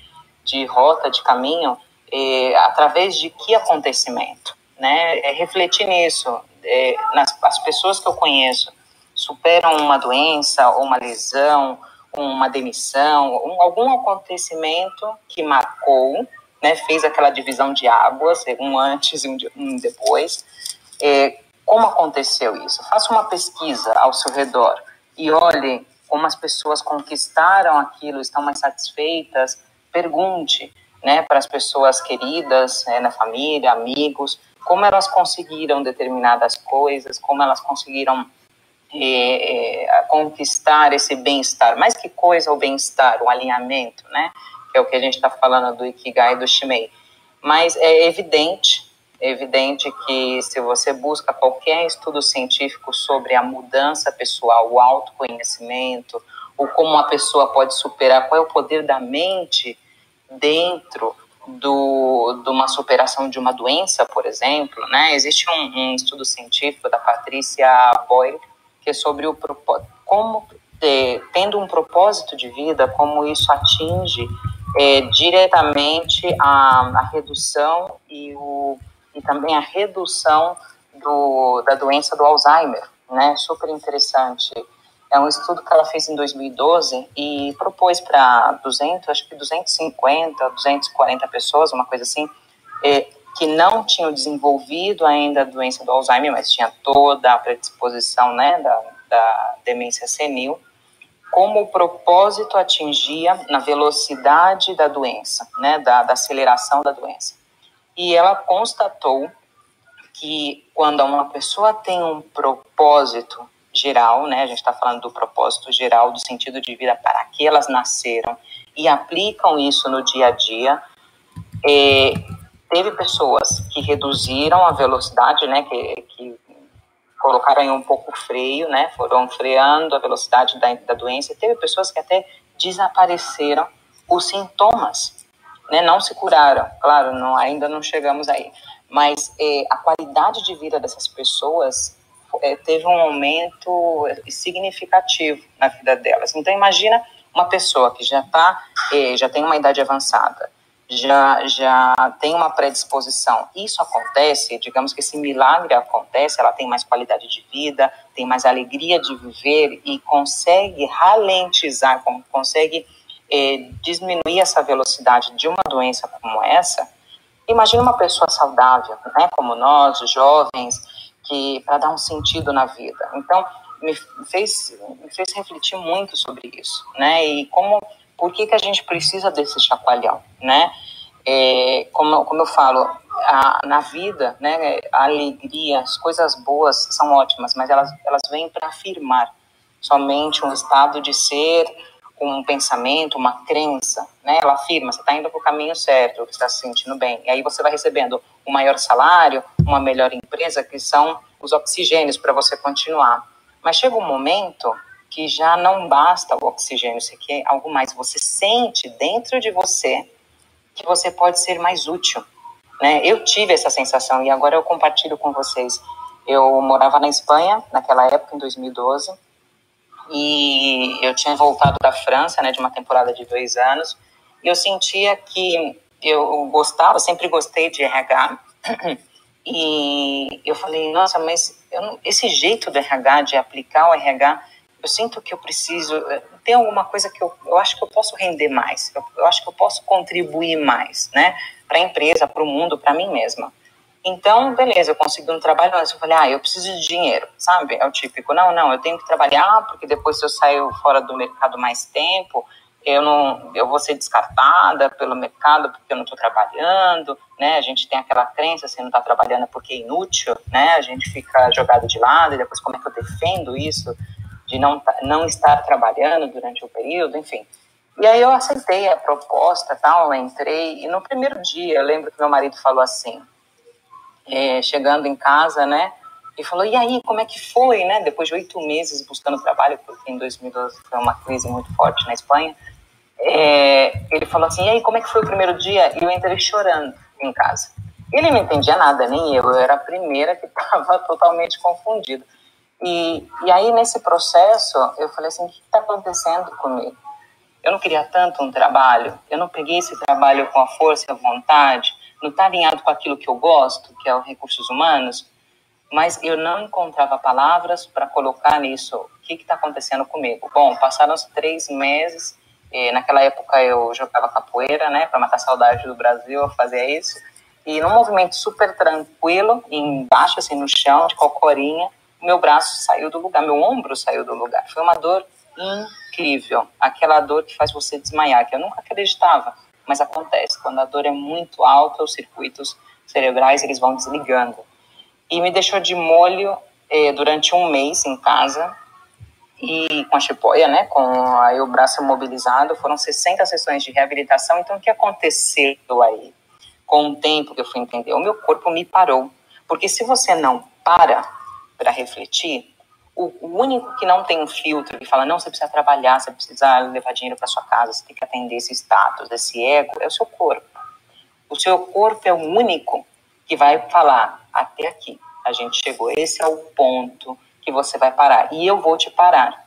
de rota, de caminho, é, através de que acontecimento, né? É refletir nisso. É, nas as pessoas que eu conheço superam uma doença ou uma lesão, uma demissão, um, algum acontecimento que marcou, né? Fez aquela divisão de águas, um antes e um, um depois. É, como aconteceu isso? Faça uma pesquisa ao seu redor e olhe como as pessoas conquistaram aquilo, estão mais satisfeitas, pergunte né, para as pessoas queridas, né, na família, amigos, como elas conseguiram determinadas coisas, como elas conseguiram é, é, conquistar esse bem-estar. Mais que coisa, o bem-estar, o alinhamento, né? Que é o que a gente está falando do Ikigai e do Shimei. Mas é evidente, é evidente que se você busca qualquer estudo científico sobre a mudança pessoal, o autoconhecimento, ou como uma pessoa pode superar, qual é o poder da mente dentro do, de uma superação de uma doença, por exemplo, né? Existe um, um estudo científico da Patrícia Boyle que é sobre o como é, tendo um propósito de vida, como isso atinge é, diretamente a, a redução e, o, e também a redução do, da doença do Alzheimer, né? Super interessante é um estudo que ela fez em 2012 e propôs para 200, acho que 250, 240 pessoas, uma coisa assim, é, que não tinham desenvolvido ainda a doença do Alzheimer, mas tinha toda a predisposição né, da, da demência senil, como o propósito atingia na velocidade da doença, né, da, da aceleração da doença. E ela constatou que quando uma pessoa tem um propósito geral, né? A gente está falando do propósito geral, do sentido de vida para que elas nasceram e aplicam isso no dia a dia. É, teve pessoas que reduziram a velocidade, né? Que, que colocaram um pouco o freio, né? Foram freando a velocidade da, da doença. Teve pessoas que até desapareceram os sintomas, né? Não se curaram. Claro, não, ainda não chegamos aí. Mas é, a qualidade de vida dessas pessoas é, teve um aumento significativo na vida delas. Então imagina uma pessoa que já tá, é, já tem uma idade avançada, já já tem uma predisposição. Isso acontece, digamos que esse milagre acontece, ela tem mais qualidade de vida, tem mais alegria de viver e consegue ralentizar, consegue é, diminuir essa velocidade de uma doença como essa. Imagina uma pessoa saudável, né, como nós, jovens, que para dar um sentido na vida. Então me fez me fez refletir muito sobre isso, né? E como por que que a gente precisa desse chacoalhão, né? É, como como eu falo a, na vida, né? A alegria, as coisas boas são ótimas, mas elas elas vêm para afirmar somente um estado de ser um pensamento, uma crença, né? Ela afirma, você está indo para o caminho certo, você está se sentindo bem. E aí você vai recebendo um maior salário, uma melhor empresa, que são os oxigênios para você continuar. Mas chega um momento que já não basta o oxigênio, você quer algo mais. Você sente dentro de você que você pode ser mais útil. Né? Eu tive essa sensação e agora eu compartilho com vocês. Eu morava na Espanha naquela época, em 2012, e eu tinha voltado da França, né, de uma temporada de dois anos, e eu sentia que eu gostava, sempre gostei de RH, e eu falei, nossa, mas não, esse jeito do RH, de aplicar o RH, eu sinto que eu preciso, eh, tem alguma coisa que eu, eu acho que eu posso render mais, eu, eu acho que eu posso contribuir mais, né, para a empresa, para o mundo, para mim mesma. Então, beleza, eu consegui um trabalho, mas eu falei, ah, eu preciso de dinheiro, sabe? É o típico, não, não, eu tenho que trabalhar, porque depois se eu sair fora do mercado mais tempo, eu não, eu vou ser descartada pelo mercado porque eu não estou trabalhando, né? A gente tem aquela crença, assim, não está trabalhando porque é inútil, né? A gente fica jogado de lado e depois como é que eu defendo isso de não, não estar trabalhando durante o período, enfim. E aí eu aceitei a proposta, tal, entrei e no primeiro dia eu lembro que meu marido falou assim, é, chegando em casa, né? E falou, e aí, como é que foi, né? Depois de oito meses buscando trabalho, porque em 2012 foi uma crise muito forte na Espanha. É, ele falou assim, e aí, como é que foi o primeiro dia? E eu entrei chorando em casa. Ele não entendia nada, nem eu. Eu era a primeira que estava totalmente confundida. E, e aí, nesse processo, eu falei assim, o que está acontecendo comigo? Eu não queria tanto um trabalho, eu não peguei esse trabalho com a força e a vontade, não está alinhado com aquilo que eu gosto, que é os recursos humanos, mas eu não encontrava palavras para colocar nisso. O que está acontecendo comigo? Bom, passaram três meses. naquela época eu jogava capoeira, né, para matar saudade do Brasil, eu fazia isso. E num movimento super tranquilo, embaixo, assim, no chão, de cocorinha, meu braço saiu do lugar, meu ombro saiu do lugar. Foi uma dor incrível, aquela dor que faz você desmaiar, que eu nunca acreditava mas acontece. Quando a dor é muito alta, os circuitos cerebrais eles vão desligando. E me deixou de molho eh, durante um mês em casa e com a chipoia, né, com aí o braço mobilizado, foram 60 sessões de reabilitação. Então, o que aconteceu aí? Com o tempo que eu fui entender, o meu corpo me parou. Porque se você não para para refletir, o, único que não tem um filtro, que fala, não, você precisa trabalhar, você precisa levar dinheiro para sua casa, você tem que atender esse status, esse ego, é o seu corpo. O seu corpo é o único que vai falar, até aqui, a gente chegou, esse é o ponto que você vai parar, e eu vou te parar.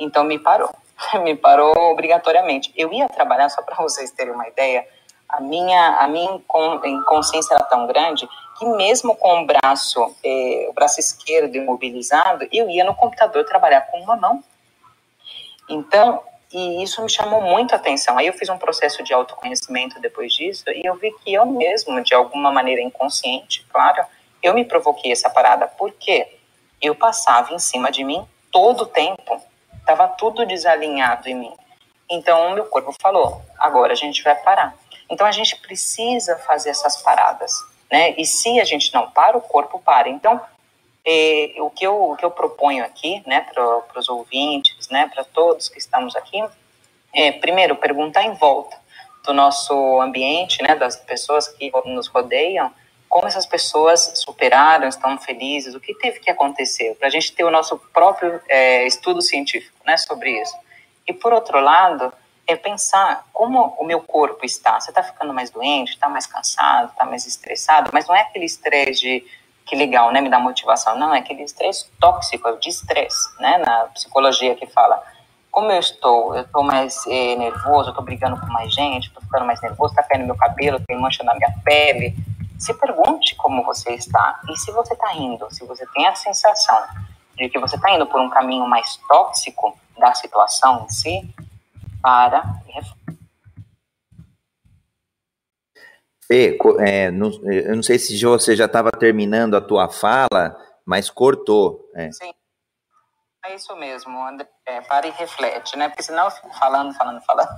Então me parou, me parou obrigatoriamente. Eu ia trabalhar, só para vocês terem uma ideia, a minha, a minha inconsciência era tão grande que mesmo com o braço, eh, o braço esquerdo imobilizado, eu ia no computador trabalhar com uma mão. Então, e isso me chamou muito a atenção. Aí eu fiz um processo de autoconhecimento depois disso e eu vi que eu mesmo, de alguma maneira inconsciente, claro, eu me provoquei essa parada. Por quê? Eu passava em cima de mim todo o tempo. Estava tudo desalinhado em mim. Então, o meu corpo falou: agora a gente vai parar. Então, a gente precisa fazer essas paradas né? E se a gente não para, o corpo para. Então, é, o, que eu, o que eu proponho aqui, né, para os ouvintes, né, para todos que estamos aqui, é, primeiro, perguntar em volta do nosso ambiente, né, das pessoas que nos rodeiam, como essas pessoas superaram, estão felizes, o que teve que acontecer, para a gente ter o nosso próprio é, estudo científico né, sobre isso. E, por outro lado, é pensar como o meu corpo está. Você está ficando mais doente, está mais cansado, está mais estressado, mas não é aquele estresse de que legal, né, me dá motivação. Não, é aquele estresse tóxico, é o de estresse, né, na psicologia que fala como eu estou, eu estou mais eh, nervoso, eu estou brigando com mais gente, estou ficando mais nervoso, está caindo meu cabelo, tem mancha na minha pele. Se pergunte como você está e se você está indo, se você tem a sensação de que você está indo por um caminho mais tóxico da situação em si, para Fê, é, não, eu não sei se você já estava terminando a tua fala, mas cortou. É. Sim, é isso mesmo, André. É, para e reflete, né? Porque senão eu fico falando, falando, falando.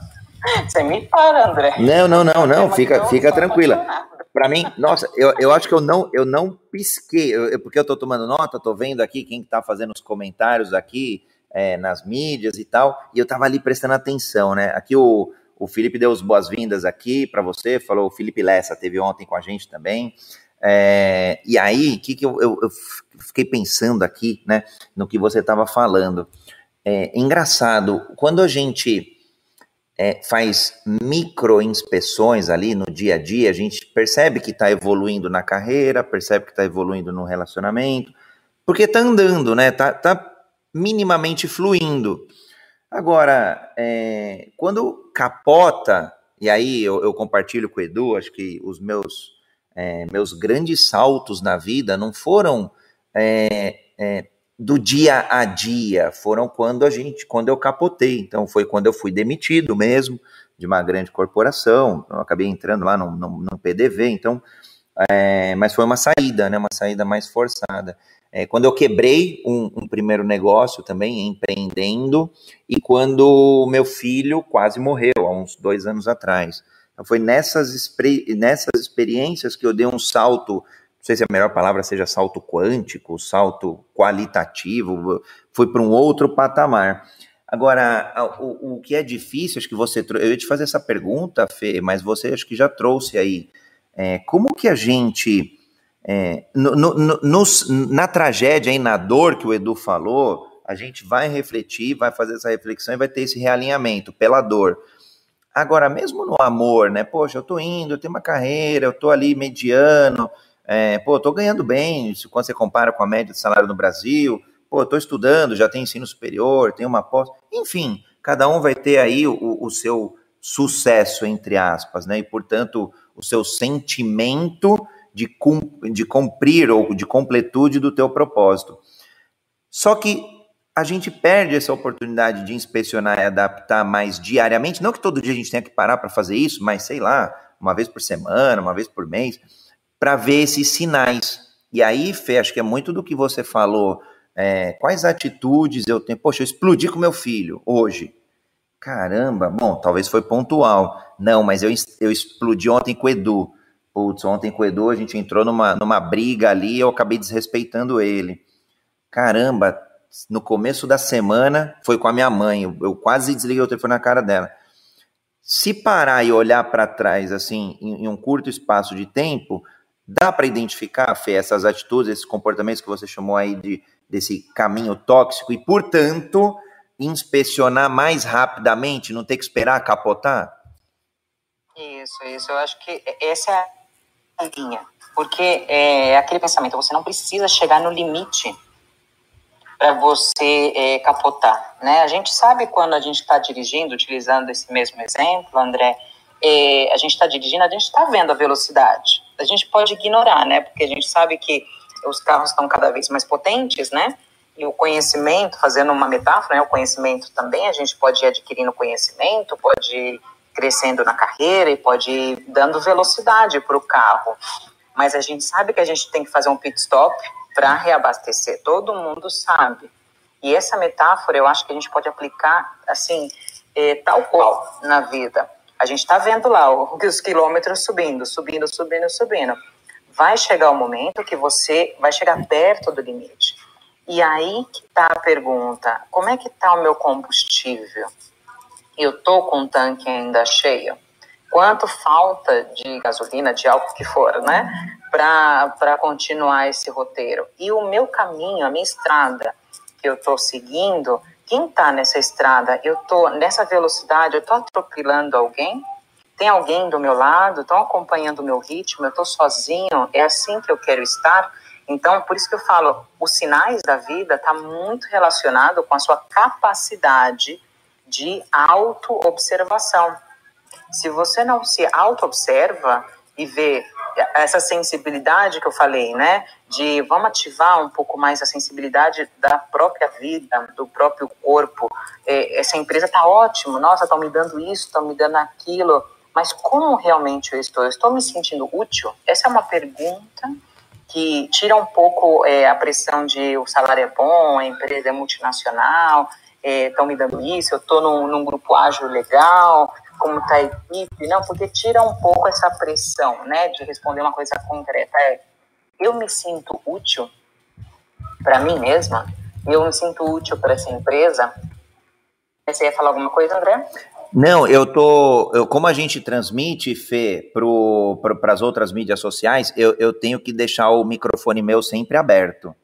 Você me para, André. Não, não, não, não, fica, fica tranquila. Para mim, nossa, eu, eu acho que eu não, eu não pisquei, eu, porque eu estou tomando nota, estou vendo aqui quem está fazendo os comentários aqui, é, nas mídias e tal, e eu estava ali prestando atenção, né? Aqui o, o Felipe deu as boas-vindas aqui para você, falou, o Felipe Lessa teve ontem com a gente também. É, e aí, o que, que eu, eu, eu, fiquei pensando aqui, né, no que você estava falando. É engraçado, quando a gente é, faz micro inspeções ali no dia a dia, a gente percebe que está evoluindo na carreira, percebe que está evoluindo no relacionamento, porque está andando, né? Tá, tá minimamente fluindo. Agora, é, quando capota, e aí eu, eu, compartilho com o Edu, acho que os meus, é, meus grandes saltos na vida não foram é, é, do dia a dia, foram quando a gente, quando eu capotei. Então foi quando eu fui demitido mesmo de uma grande corporação. Eu acabei entrando lá no PDV, então, é, mas foi uma saída, né? Uma saída mais forçada. É, quando eu quebrei um, um, primeiro negócio também, empreendendo, e quando meu filho quase morreu, há uns dois anos atrás. Então, foi nessas, nessas experiências que eu dei um salto, não sei se a melhor palavra seja salto quântico, salto qualitativo, fui para um outro patamar. Agora, o, o que é difícil, acho que você eu ia te fazer essa pergunta, Fê, mas você acho que já trouxe aí. É, como que a gente é, no, no, no, na tragédia e na dor que o Edu falou, a gente vai refletir, vai fazer essa reflexão e vai ter esse realinhamento pela dor. Agora, mesmo no amor, né? Poxa, eu tô indo, eu tenho uma carreira, eu tô ali mediano, é, pô, tô ganhando bem, quando você compara com a média de salário no Brasil, pô, eu tô estudando, já tenho ensino superior, tenho uma pós, enfim, cada um vai ter aí o, o seu sucesso, entre aspas, né? E, portanto, o seu sentimento de, de cumprir ou de completude do teu propósito. Só que a gente perde essa oportunidade de inspecionar e adaptar mais diariamente. Não que todo dia a gente tenha que parar para fazer isso, mas sei lá, uma vez por semana, uma vez por mês, para ver esses sinais. E aí, Fê, acho que é muito do que você falou. É, quais atitudes eu tenho? Poxa, eu explodi com meu filho hoje. Caramba, bom, talvez foi pontual. Não, mas eu, eu explodi ontem com o Edu. Putz, ontem com o Edu a gente entrou numa, numa briga ali eu acabei desrespeitando ele. Caramba, no começo da semana foi com a minha mãe, eu, eu quase desliguei o telefone na cara dela. Se parar e olhar para trás, assim, em, em, um curto espaço de tempo, dá para identificar, Fê, essas atitudes, esses comportamentos que você chamou aí de, desse caminho tóxico e, portanto, inspecionar mais rapidamente, não ter que esperar capotar? Isso, isso. Eu acho que essa é linha. Porque é aquele pensamento, você não precisa chegar no limite para você é, capotar, né? A gente sabe quando a gente está dirigindo, utilizando esse mesmo exemplo, André, é, a gente está dirigindo, a gente está vendo a velocidade. A gente pode ignorar, né? Porque a gente sabe que os carros estão cada vez mais potentes, né? E o conhecimento, fazendo uma metáfora, né? O conhecimento também, a gente pode ir adquirindo conhecimento, pode crescendo na carreira e pode ir dando velocidade para o carro. Mas a gente sabe que a gente tem que fazer um pit stop para reabastecer. Todo mundo sabe. E essa metáfora eu acho que a gente pode aplicar assim, é, tal qual na vida. A gente está vendo lá os quilômetros subindo, subindo, subindo, subindo. Vai chegar o momento que você vai chegar perto do limite. E aí que está a pergunta: como é que está o meu combustível? Eu tô com o tanque ainda cheio, quanto falta de gasolina, de algo que for, né, para continuar esse roteiro. E o meu caminho, a minha estrada que eu tô seguindo, quem tá nessa estrada, eu tô nessa velocidade, eu tô atropelando alguém? Tem alguém do meu lado? Estão acompanhando o meu ritmo? Eu estou sozinho? É assim que eu quero estar? Então, por isso que eu falo, os sinais da vida está muito relacionado com a sua capacidade de auto-observação. Se você não se auto-observa e vê essa sensibilidade que eu falei, né? De vamos ativar um pouco mais a sensibilidade da própria vida, do próprio corpo. É, essa empresa está ótimo, nossa, estão me dando isso, estão me dando aquilo, mas como realmente eu estou? Eu estou me sentindo útil? Essa é uma pergunta que tira um pouco é, a pressão de o salário é bom, a empresa é multinacional, estão é, me dando isso, eu estou num, num, grupo ágil legal, como está a equipe, não, porque tira um pouco essa pressão, né, de responder uma coisa concreta, é, eu me sinto útil para mim mesma, eu me sinto útil para essa empresa. Você ia falar alguma coisa, André? Não, eu tô. Eu, como a gente transmite, Fê, para as outras mídias sociais, eu, eu tenho que deixar o microfone meu sempre aberto.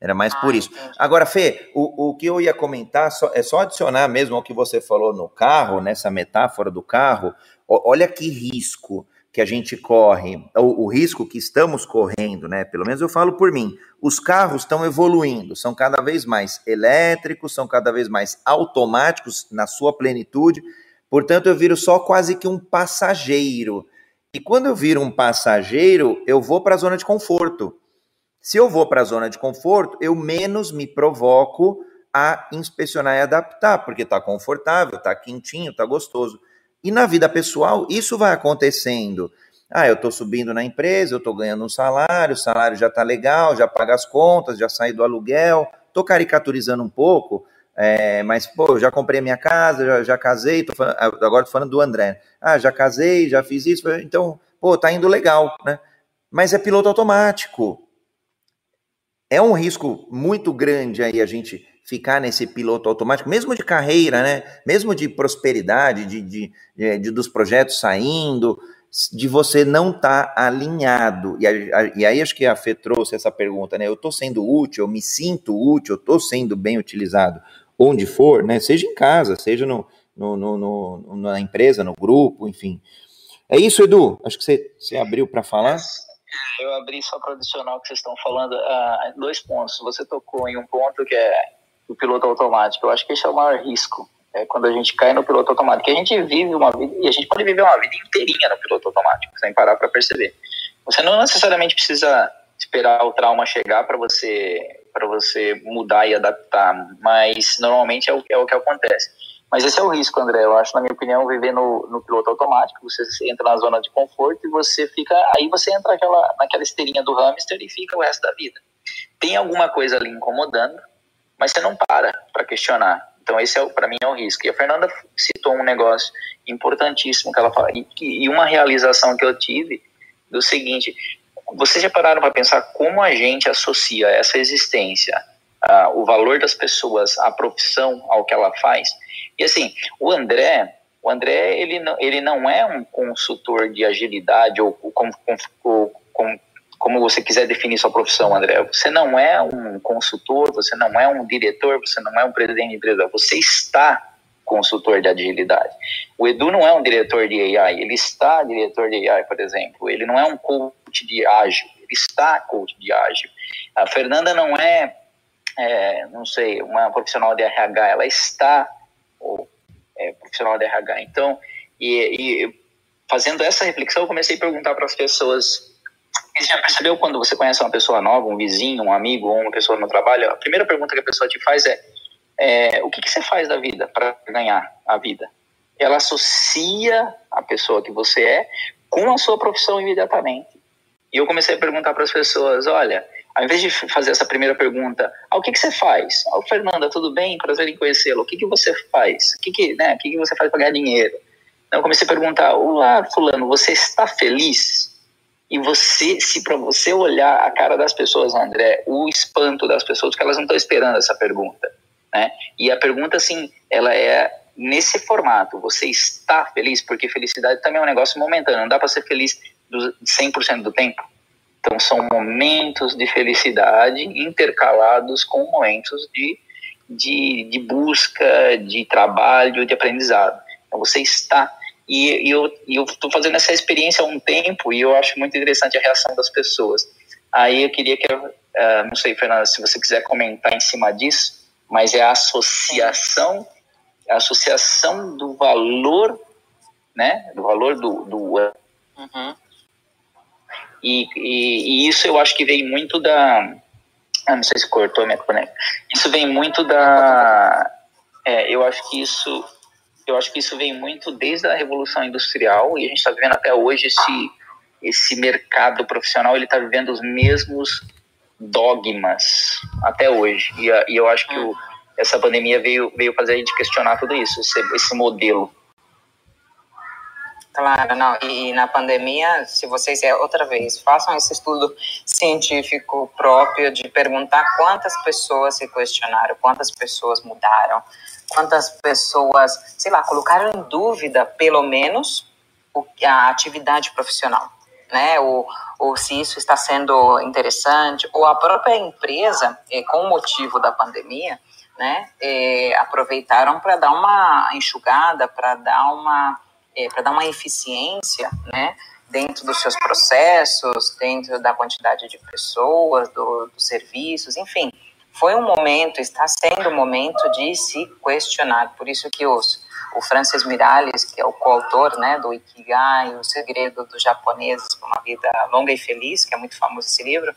Era mais ah, por isso. Entendi. Agora, Fê, o, o que eu ia comentar só, é só adicionar mesmo ao que você falou no carro, nessa metáfora do carro. Olha que risco que a gente corre, o, o, risco que estamos correndo, né? Pelo menos eu falo por mim. Os carros estão evoluindo, são cada vez mais elétricos, são cada vez mais automáticos na sua plenitude. Portanto, eu viro só quase que um passageiro. E quando eu viro um passageiro, eu vou para a zona de conforto. Se eu vou para a zona de conforto, eu menos me provoco a inspecionar e adaptar, porque está confortável, está quentinho, está gostoso. E na vida pessoal, isso vai acontecendo. Ah, eu estou subindo na empresa, eu estou ganhando um salário, o salário já está legal, já paga as contas, já saí do aluguel. Estou caricaturizando um pouco, é, mas, pô, eu já comprei minha casa, já, já casei, tô falando, agora estou falando do André. Ah, já casei, já fiz isso, então, pô, tá indo legal, né? Mas é piloto automático. É um risco muito grande aí a gente ficar nesse piloto automático, mesmo de carreira, né? Mesmo de prosperidade, de, de, de, de dos projetos saindo, de você não estar tá alinhado. E, a, e, aí acho que a Fê trouxe essa pergunta, né? Eu estou sendo útil, eu me sinto útil, eu estou sendo bem utilizado, onde for, né? Seja em casa, seja no, no, no, no na empresa, no grupo, enfim. É isso, Edu? Acho que você, você abriu para falar. Eu abri só para adicionar o que vocês estão falando. Uh, dois pontos. Você tocou em um ponto que é do piloto automático. Eu acho que esse é o maior risco. É quando a gente cai no piloto automático. a gente vive uma vida, e a gente pode viver uma vida inteirinha no piloto automático, sem parar para perceber. Você não necessariamente precisa esperar o trauma chegar para você para você mudar e adaptar, mas normalmente é o, é o que acontece. Mas esse é o risco, André. Eu acho, na minha opinião, viver no, no piloto automático. Você entra na zona de conforto e você fica. Aí você entra naquela, naquela esteirinha do hamster e fica o resto da vida. Tem alguma coisa ali incomodando, mas você não para para questionar. Então esse é para mim é o risco. E a Fernanda citou um negócio importantíssimo que ela fala e, e uma realização que eu tive do seguinte: vocês já pararam para pensar como a gente associa essa existência, uh, o valor das pessoas, a profissão ao que ela faz? E assim, o André, o André ele não, ele não é um consultor de agilidade ou como, como, como você quiser definir sua profissão, André. Você não é um consultor, você não é um diretor, você não é um presidente de empresa, você está consultor de agilidade. O Edu não é um diretor de AI, ele está diretor de AI, por exemplo. Ele não é um coach de ágil, ele está coach de ágil. A Fernanda não é, é não sei, uma profissional de RH, ela está ou, é, profissional de RH. Então, e, e fazendo essa reflexão, eu comecei a perguntar para as pessoas você já percebeu quando você conhece uma pessoa nova, um vizinho, um amigo ou uma pessoa no trabalho, a primeira pergunta que a pessoa te faz é, é o que, que você faz da vida para ganhar a vida? Ela associa a pessoa que você é com a sua profissão imediatamente. E eu comecei a perguntar para as pessoas, olha, ao invés de fazer essa primeira pergunta, ah, o que, que você faz? Ah, Fernanda, tudo bem? Prazer em conhecê-lo. O que, que você faz? O que, que, né, o que, que você faz para ganhar dinheiro? Então eu comecei a perguntar, olá, fulano, você está feliz? E você, se para você olhar a cara das pessoas, André, o espanto das pessoas, que elas não estão esperando essa pergunta, né? E a pergunta, assim, ela é nesse formato. Você está feliz? Porque felicidade também é um negócio momentâneo. Não dá para ser feliz 100% do tempo. Então, são momentos de felicidade intercalados com momentos de, de, de busca, de trabalho, de aprendizado. Então, você está e, e eu estou fazendo essa experiência há um tempo e eu acho muito interessante a reação das pessoas. Aí eu queria que, uh, não sei, Fernanda, se você quiser comentar em cima disso, mas é a associação, a associação do valor, né, do valor do, do uhum. E, e, e, isso eu acho que vem muito da, ah, não sei se cortou a minha conexão, isso vem muito da, é, eu acho que isso eu acho que isso vem muito desde a Revolução Industrial e a gente está vivendo até hoje esse, esse mercado profissional, ele está vivendo os mesmos dogmas até hoje. E, e eu acho que o, essa pandemia veio, veio fazer a gente questionar tudo isso, esse, esse modelo. Claro, não. E, na pandemia, se vocês, é outra vez, façam esse estudo científico próprio de perguntar quantas pessoas se questionaram, quantas pessoas mudaram, quantas pessoas, sei lá, colocaram em dúvida, pelo menos, a atividade profissional, né? Ou, ou se isso está sendo interessante, ou a própria empresa, eh, com o motivo da pandemia, né, eh, aproveitaram para dar uma enxugada, para dar uma é, para dar uma eficiência, né, dentro dos seus processos, dentro da quantidade de pessoas, do, dos serviços, enfim, foi um momento, está sendo um momento de se questionar. Por isso que os, o Francis Miralles, que é o coautor né, do Ikigai, o segredo dos japoneses para uma vida longa e feliz, que é muito famoso esse livro,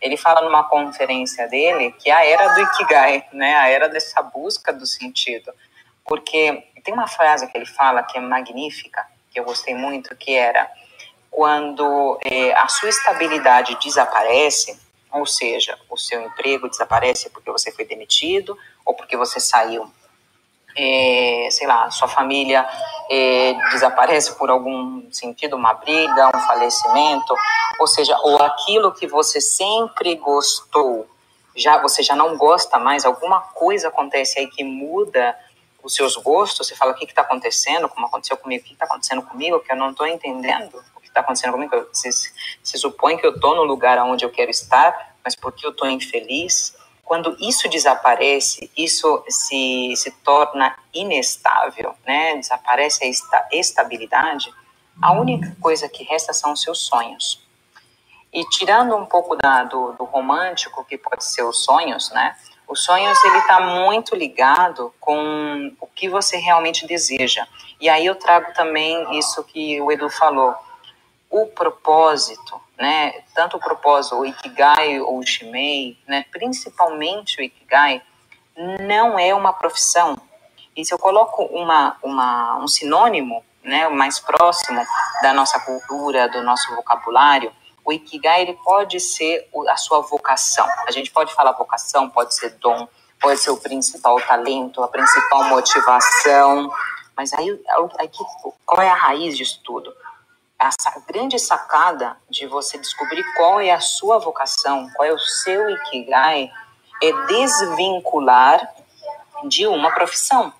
ele fala numa conferência dele que é a era do Ikigai, né, a era dessa busca do sentido. Porque tem uma frase que ele fala que é magnífica, que eu gostei muito, que era quando é, a sua estabilidade desaparece, ou seja, o seu emprego desaparece porque você foi demitido ou porque você saiu, é, sei lá, sua família é, desaparece por algum sentido, uma briga, um falecimento, ou seja, ou aquilo que você sempre gostou, já você já não gosta mais, alguma coisa acontece aí que muda os seus gostos, você fala o que está acontecendo, como aconteceu comigo, o que está acontecendo comigo, que eu não estou entendendo o que está acontecendo comigo. Se, se supõe que eu estou no lugar onde eu quero estar, mas porque eu estou infeliz. Quando isso desaparece, isso se, se torna inestável, né? desaparece a esta, estabilidade, a única coisa que resta são os seus sonhos. E tirando um pouco da, do, do romântico, que pode ser os sonhos, né? Os sonhos ele está muito ligado com o que você realmente deseja. E aí eu trago também isso que o Edu falou, o propósito, né? Tanto o propósito, o ikigai ou o shimei, né? Principalmente o ikigai não é uma profissão. E se eu coloco uma, uma um sinônimo, né, mais próximo da nossa cultura, do nosso vocabulário, o Ikigai ele pode ser a sua vocação. A gente pode falar vocação, pode ser dom, pode ser o principal talento, a principal motivação. Mas aí, aí qual é a raiz disso tudo? A grande sacada de você descobrir qual é a sua vocação, qual é o seu Ikigai, é desvincular de uma profissão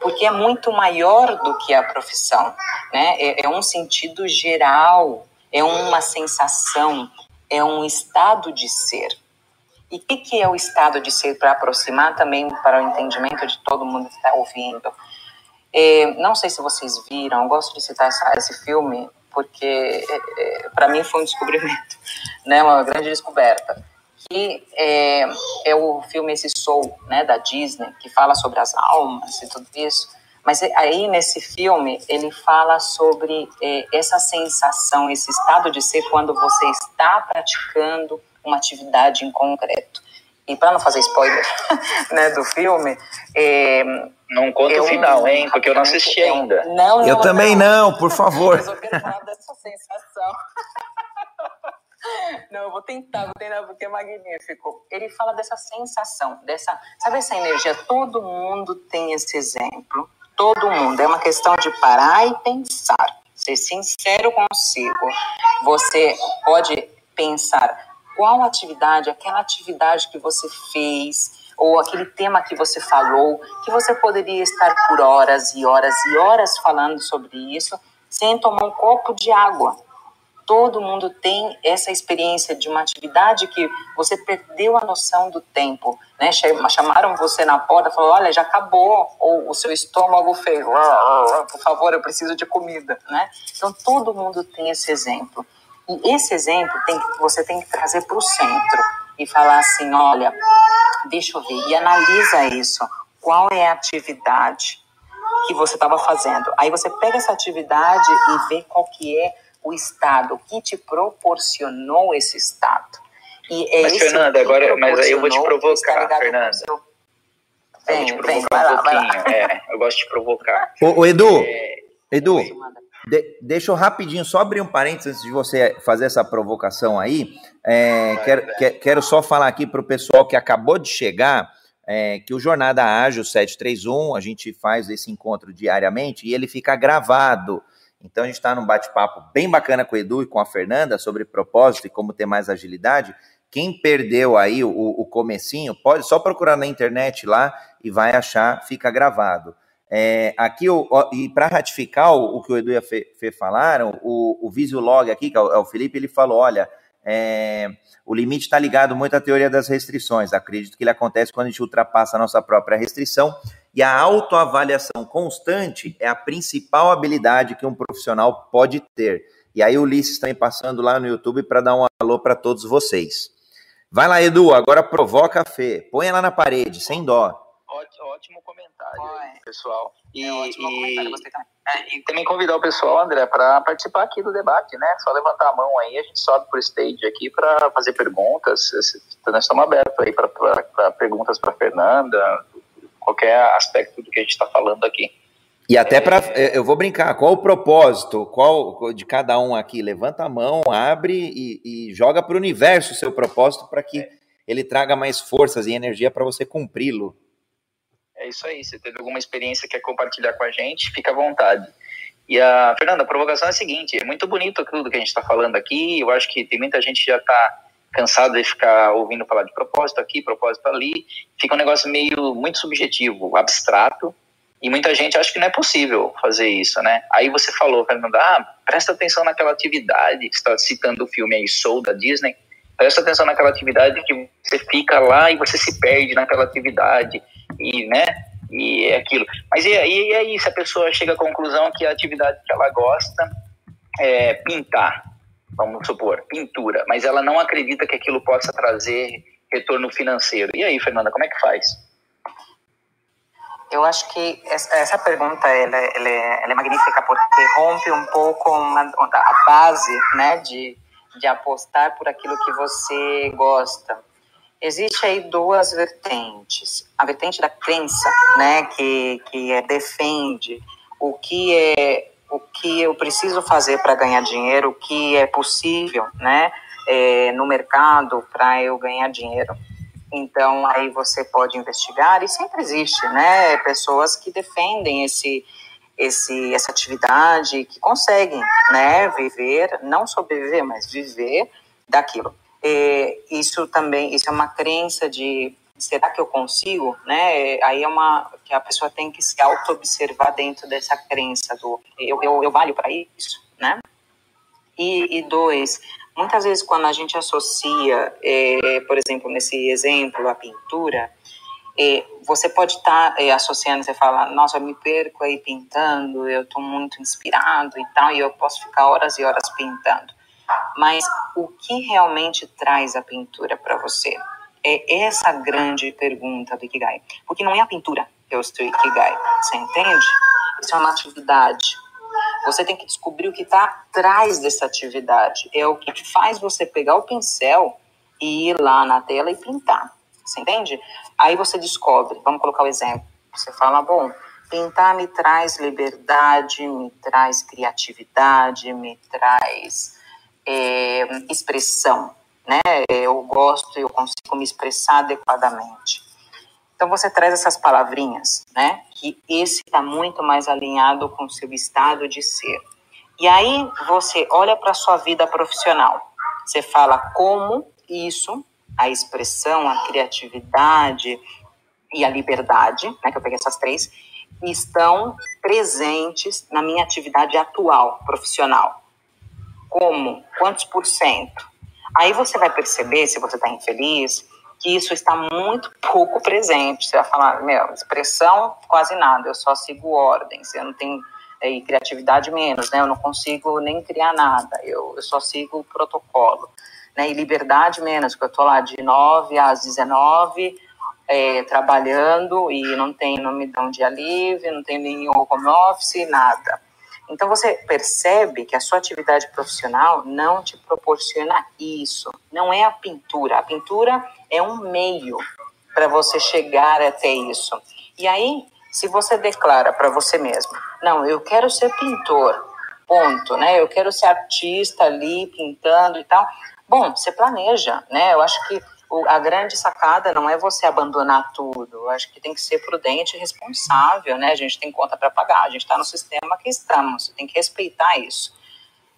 porque é muito maior do que a profissão, né? É, é um sentido geral é uma sensação, é um estado de ser. E o que, que, é o estado de ser para aproximar também para o entendimento de todo mundo que está ouvindo? É, não sei se vocês viram, eu gosto de citar essa, esse filme porque é, é, para mim foi um descobrimento, né, uma grande descoberta. Que é, é o filme esse Soul, né, da Disney, que fala sobre as almas e tudo isso. Mas aí nesse filme ele fala sobre é, essa sensação, esse estado de ser quando você está praticando uma atividade em concreto. E para não fazer spoiler né, do filme, é, não conta o final, hein? Porque eu não assisti ainda. Não, não, eu também não, por favor. Mas eu quero falar dessa sensação. Não, eu vou tentar, vou tentar, porque é magnífico. Ele fala dessa sensação, dessa. Sabe essa energia? Todo mundo tem esse exemplo todo mundo. É uma questão de parar e pensar, ser sincero consigo. Você pode pensar qual atividade, aquela atividade que você fez, ou aquele tema que você falou, que você poderia estar por horas e horas e horas falando sobre isso, sem tomar um copo de água todo mundo tem essa experiência de uma atividade que você perdeu a noção do tempo, né? Chamaram você na porta, falou, olha, já acabou, ou o seu estômago fez, por favor, eu preciso de comida, né? Então todo mundo tem esse exemplo. E esse exemplo tem que, você tem que trazer para o centro e falar assim, olha, deixa eu ver, e analisa isso. Qual é a atividade que você estava fazendo? Aí você pega essa atividade e vê qual que é o Estado, que te proporcionou esse Estado. E é mas, Fernanda, agora, mas aí eu vou te provocar, Fernanda. Seu... Vem, eu vou te provocar vem, um lá, pouquinho. É, eu gosto de provocar. Ô, ô Edu, é... Edu, de, deixa eu rapidinho só abrir um parênteses antes de você fazer essa provocação aí. É, quero, quero só falar aqui para o pessoal que acabou de chegar. É, que o Jornada Ágil 731, a gente faz esse encontro diariamente e ele fica gravado. Então a gente está num bate-papo bem bacana com o Edu e com a Fernanda sobre propósito e como ter mais agilidade. Quem perdeu aí o, o comecinho, pode só procurar na internet lá e vai achar, fica gravado. É, aqui, e para ratificar o, o, que o Edu e a Fê, Fê falaram, o, o Visiolog aqui, que é o, é o Felipe, ele falou: olha, é, o limite está ligado muito à teoria das restrições. Acredito que ele acontece quando a gente ultrapassa a nossa própria restrição. E a autoavaliação constante é a principal habilidade que um profissional pode ter. E aí o Ulisses está passando lá no YouTube para dar um alô para todos vocês. Vai lá, Edu, agora provoca a Fê. Põe ela na parede, sem dó. Ótimo comentário, aí, pessoal. E, é ótimo e, comentário, também. É, e também convidar o pessoal, André, para participar aqui do debate, né? Só levantar a mão aí, a gente sobe por stage aqui para fazer perguntas. Nós estamos abertos aí para perguntas para Fernanda, qualquer aspecto do que a gente está falando aqui. E até para, é, eu vou brincar, qual o propósito, qual de cada um aqui? Levanta a mão, abre e, e joga para o universo o seu propósito para que é. ele traga mais forças e energia para você cumpri-lo. É isso aí. Se teve alguma experiência que quer compartilhar com a gente, fica à vontade. E a Fernanda, a provocação é a seguinte: é muito bonito tudo que a gente está falando aqui. Eu acho que tem muita gente que já está cansado de ficar ouvindo falar de propósito aqui, propósito ali. Fica um negócio meio muito subjetivo, abstrato. E muita gente acha que não é possível fazer isso, né? Aí você falou, Fernanda, ah, presta atenção naquela atividade, você está citando o filme aí, Soul, da Disney, presta atenção naquela atividade que você fica lá e você se perde naquela atividade, e, né, e é aquilo. Mas e, e, aí, se a pessoa chega à conclusão que a atividade que ela gosta é pintar, vamos supor, pintura, mas ela não acredita que aquilo possa trazer retorno financeiro. E aí, Fernanda, como é que faz? Eu acho que essa pergunta ela, ela, é, ela é magnífica porque rompe um pouco uma, a base né, de, de apostar por aquilo que você gosta. Existe aí duas vertentes. A vertente da crença, né, que, que é, defende o que é o que eu preciso fazer para ganhar dinheiro, o que é possível, né, é, no mercado para eu ganhar dinheiro. Então, aí você pode investigar, e sempre existe, né, pessoas que defendem esse, esse, essa atividade, que conseguem, né, viver, não sobreviver, mas viver daquilo. E isso também, isso é uma crença de, será que eu consigo, né, aí é uma, que a pessoa tem que se auto-observar dentro dessa crença do, eu, eu, eu valho para isso, né, e, e dois, Muitas vezes, quando a gente associa, é, por exemplo, nesse exemplo, a pintura, é, você pode estar tá, é, associando, você fala, nossa, eu me perco aí pintando, eu estou muito inspirado e tal, e eu posso ficar horas e horas pintando. Mas o que realmente traz a pintura para você? É essa grande pergunta do Ikigai. Porque não é a pintura que é o seu Ikigai, você entende? Isso é uma atividade, você tem que descobrir o que está atrás dessa atividade. É o que faz você pegar o pincel e ir lá na tela e pintar. Você entende? Aí você descobre, vamos colocar o exemplo. Você fala, bom, pintar me traz liberdade, me traz criatividade, me traz é, expressão, né? Eu gosto, eu consigo me expressar adequadamente. Então você traz essas palavrinhas, né? Que esse está muito mais alinhado com o seu estado de ser. E aí você olha para a sua vida profissional. Você fala como isso, a expressão, a criatividade e a liberdade, né? Que eu peguei essas três, estão presentes na minha atividade atual profissional. Como? Quantos por cento? Aí você vai perceber se você está infeliz, que isso está muito pouco presente. Você vai falar, meu, expressão quase nada, eu só sigo ordens, eu não tenho e criatividade menos, né? Eu não consigo nem criar nada, eu, eu só sigo o protocolo. Né? E liberdade menos, porque eu estou lá de 9 às 19, é, trabalhando e não tem, não me dão dia livre, não tem nenhum home office, nada. Então você percebe que a sua atividade profissional não te proporciona isso. Não é a pintura. A pintura é um meio para você chegar até isso. E aí, se você declara para você mesmo, não, eu quero ser pintor, ponto, né? Eu quero ser artista ali pintando e tal. Bom, você planeja, né? Eu acho que a grande sacada não é você abandonar tudo. Eu acho que tem que ser prudente e responsável, né? A gente tem conta para pagar, a gente está no sistema que estamos, tem que respeitar isso.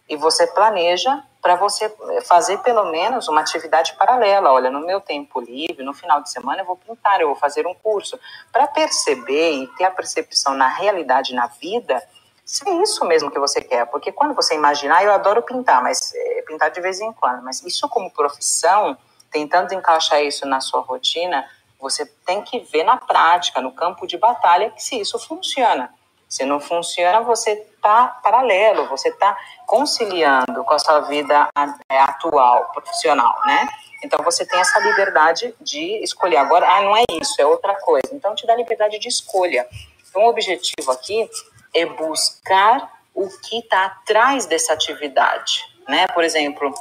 E você planeja para você fazer pelo menos uma atividade paralela. Olha, no meu tempo livre, no final de semana, eu vou pintar, eu vou fazer um curso. Para perceber e ter a percepção na realidade, na vida, se é isso mesmo que você quer. Porque quando você imaginar, eu adoro pintar, mas é, pintar de vez em quando, mas isso como profissão tentando encaixar isso na sua rotina, você tem que ver na prática, no campo de batalha, que se isso funciona. Se não funciona, você está paralelo, você está conciliando com a sua vida é, atual, profissional, né? Então você tem essa liberdade de escolher. Agora, ah, não é isso, é outra coisa. Então te dá liberdade de escolha. Então o objetivo aqui é buscar o que está atrás dessa atividade, né? Por exemplo,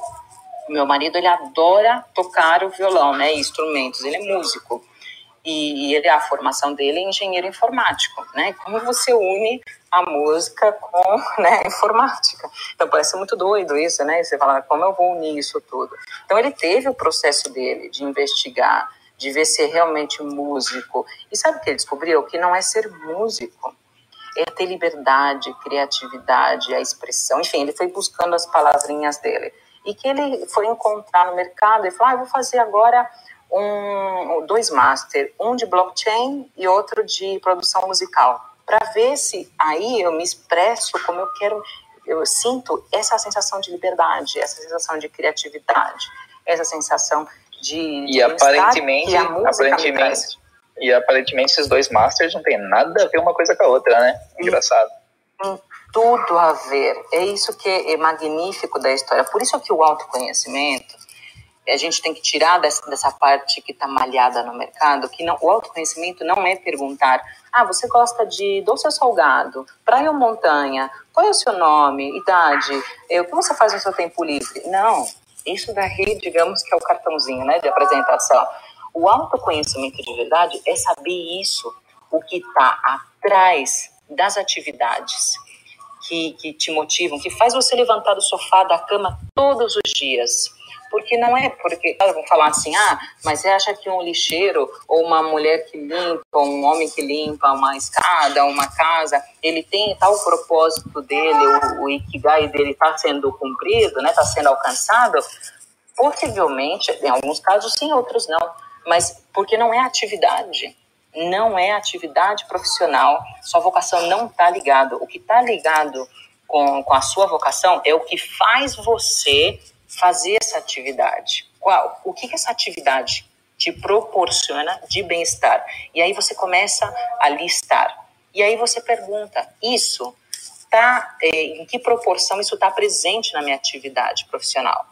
meu marido, ele adora tocar o violão, né, instrumentos, ele é músico. E ele, a formação dele é engenheiro informático, né? Como você une a música com né, a informática? Então parece muito doido isso, né? Você fala, como eu vou unir isso tudo? Então ele teve o processo dele de investigar, de ver se é realmente músico. E sabe o que ele descobriu? Que não é ser músico, é ter liberdade, criatividade, a expressão. Enfim, ele foi buscando as palavrinhas dele e que ele foi encontrar no mercado e falou: ah, vou fazer agora um, dois master, um de blockchain e outro de produção musical, para ver se aí eu me expresso como eu quero, eu sinto essa sensação de liberdade, essa sensação de criatividade, essa sensação de, e de aparentemente, aparentemente e aparentemente esses dois masters não tem nada a ver uma coisa com a outra, né? Engraçado tudo a ver. É isso que é magnífico da história. Por isso que o autoconhecimento, a gente tem que tirar dessa, dessa parte que está malhada no mercado, que não, o autoconhecimento não é perguntar, ah, você gosta de doce ou salgado, praia ou montanha, qual é o seu nome, idade, o que você faz no seu tempo livre? Não, isso daí, digamos que é o cartãozinho né, de apresentação. O autoconhecimento de verdade é saber isso, o que está atrás das atividades que, que te motivam, que faz você levantar do sofá, da cama todos os dias. Porque não é porque elas vão falar assim, ah, mas você acha que um lixeiro ou uma mulher que limpa, um homem que limpa uma escada, uma casa, ele tem tal propósito dele, o, o ikigai dele está sendo cumprido, né, está sendo alcançado? Possivelmente, em alguns casos sim, outros não. Mas porque não é atividade não é atividade profissional, sua vocação não está ligado. O que está ligado com, com a sua vocação é o que faz você fazer essa atividade. Qual? O que, que essa atividade te proporciona de bem-estar? E aí você começa a listar. E aí você pergunta: isso tá em que proporção isso está presente na minha atividade profissional?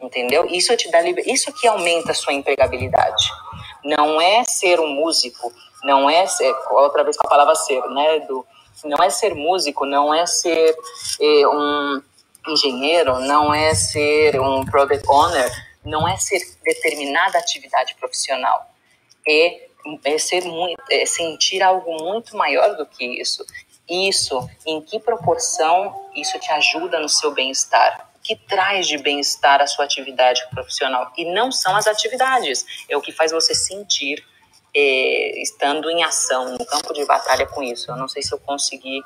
Entendeu? Isso te dá isso que aumenta a sua empregabilidade. Não é ser um músico, não é ser, outra vez com a palavra ser, né, do, não é ser músico, não é ser é, um engenheiro, não é ser um product owner, não é ser determinada atividade profissional. É, é ser muito, é sentir algo muito maior do que isso. Isso, em que proporção isso te ajuda no seu bem-estar? Que traz de bem-estar a sua atividade profissional. E não são as atividades, é o que faz você sentir é, estando em ação, no campo de batalha com isso. Eu não sei se eu consegui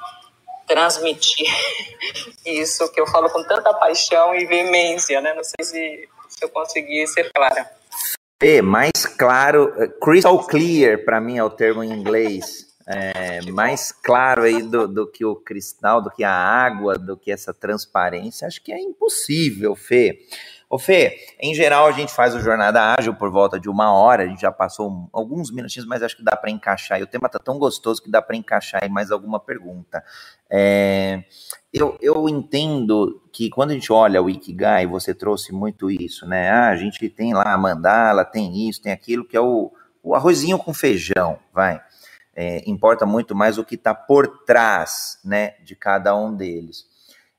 transmitir isso que eu falo com tanta paixão e veemência, né? Não sei se, se eu consegui ser clara. É, mais claro, crystal clear para mim é o termo em inglês é, mais claro aí do, do, que o cristal, do que a água, do que essa transparência, acho que é impossível, Fê. Ô Fê, em geral a gente faz o Jornada Ágil por volta de uma hora, a gente já passou alguns minutinhos, mas acho que dá para encaixar, e o tema tá tão gostoso que dá para encaixar aí mais alguma pergunta. É, eu, eu entendo que quando a gente olha o Ikigai, você trouxe muito isso, né? Ah, a gente tem lá a mandala, tem isso, tem aquilo, que é o, o arrozinho com feijão, vai é, importa muito mais o que está por trás né, de cada um deles.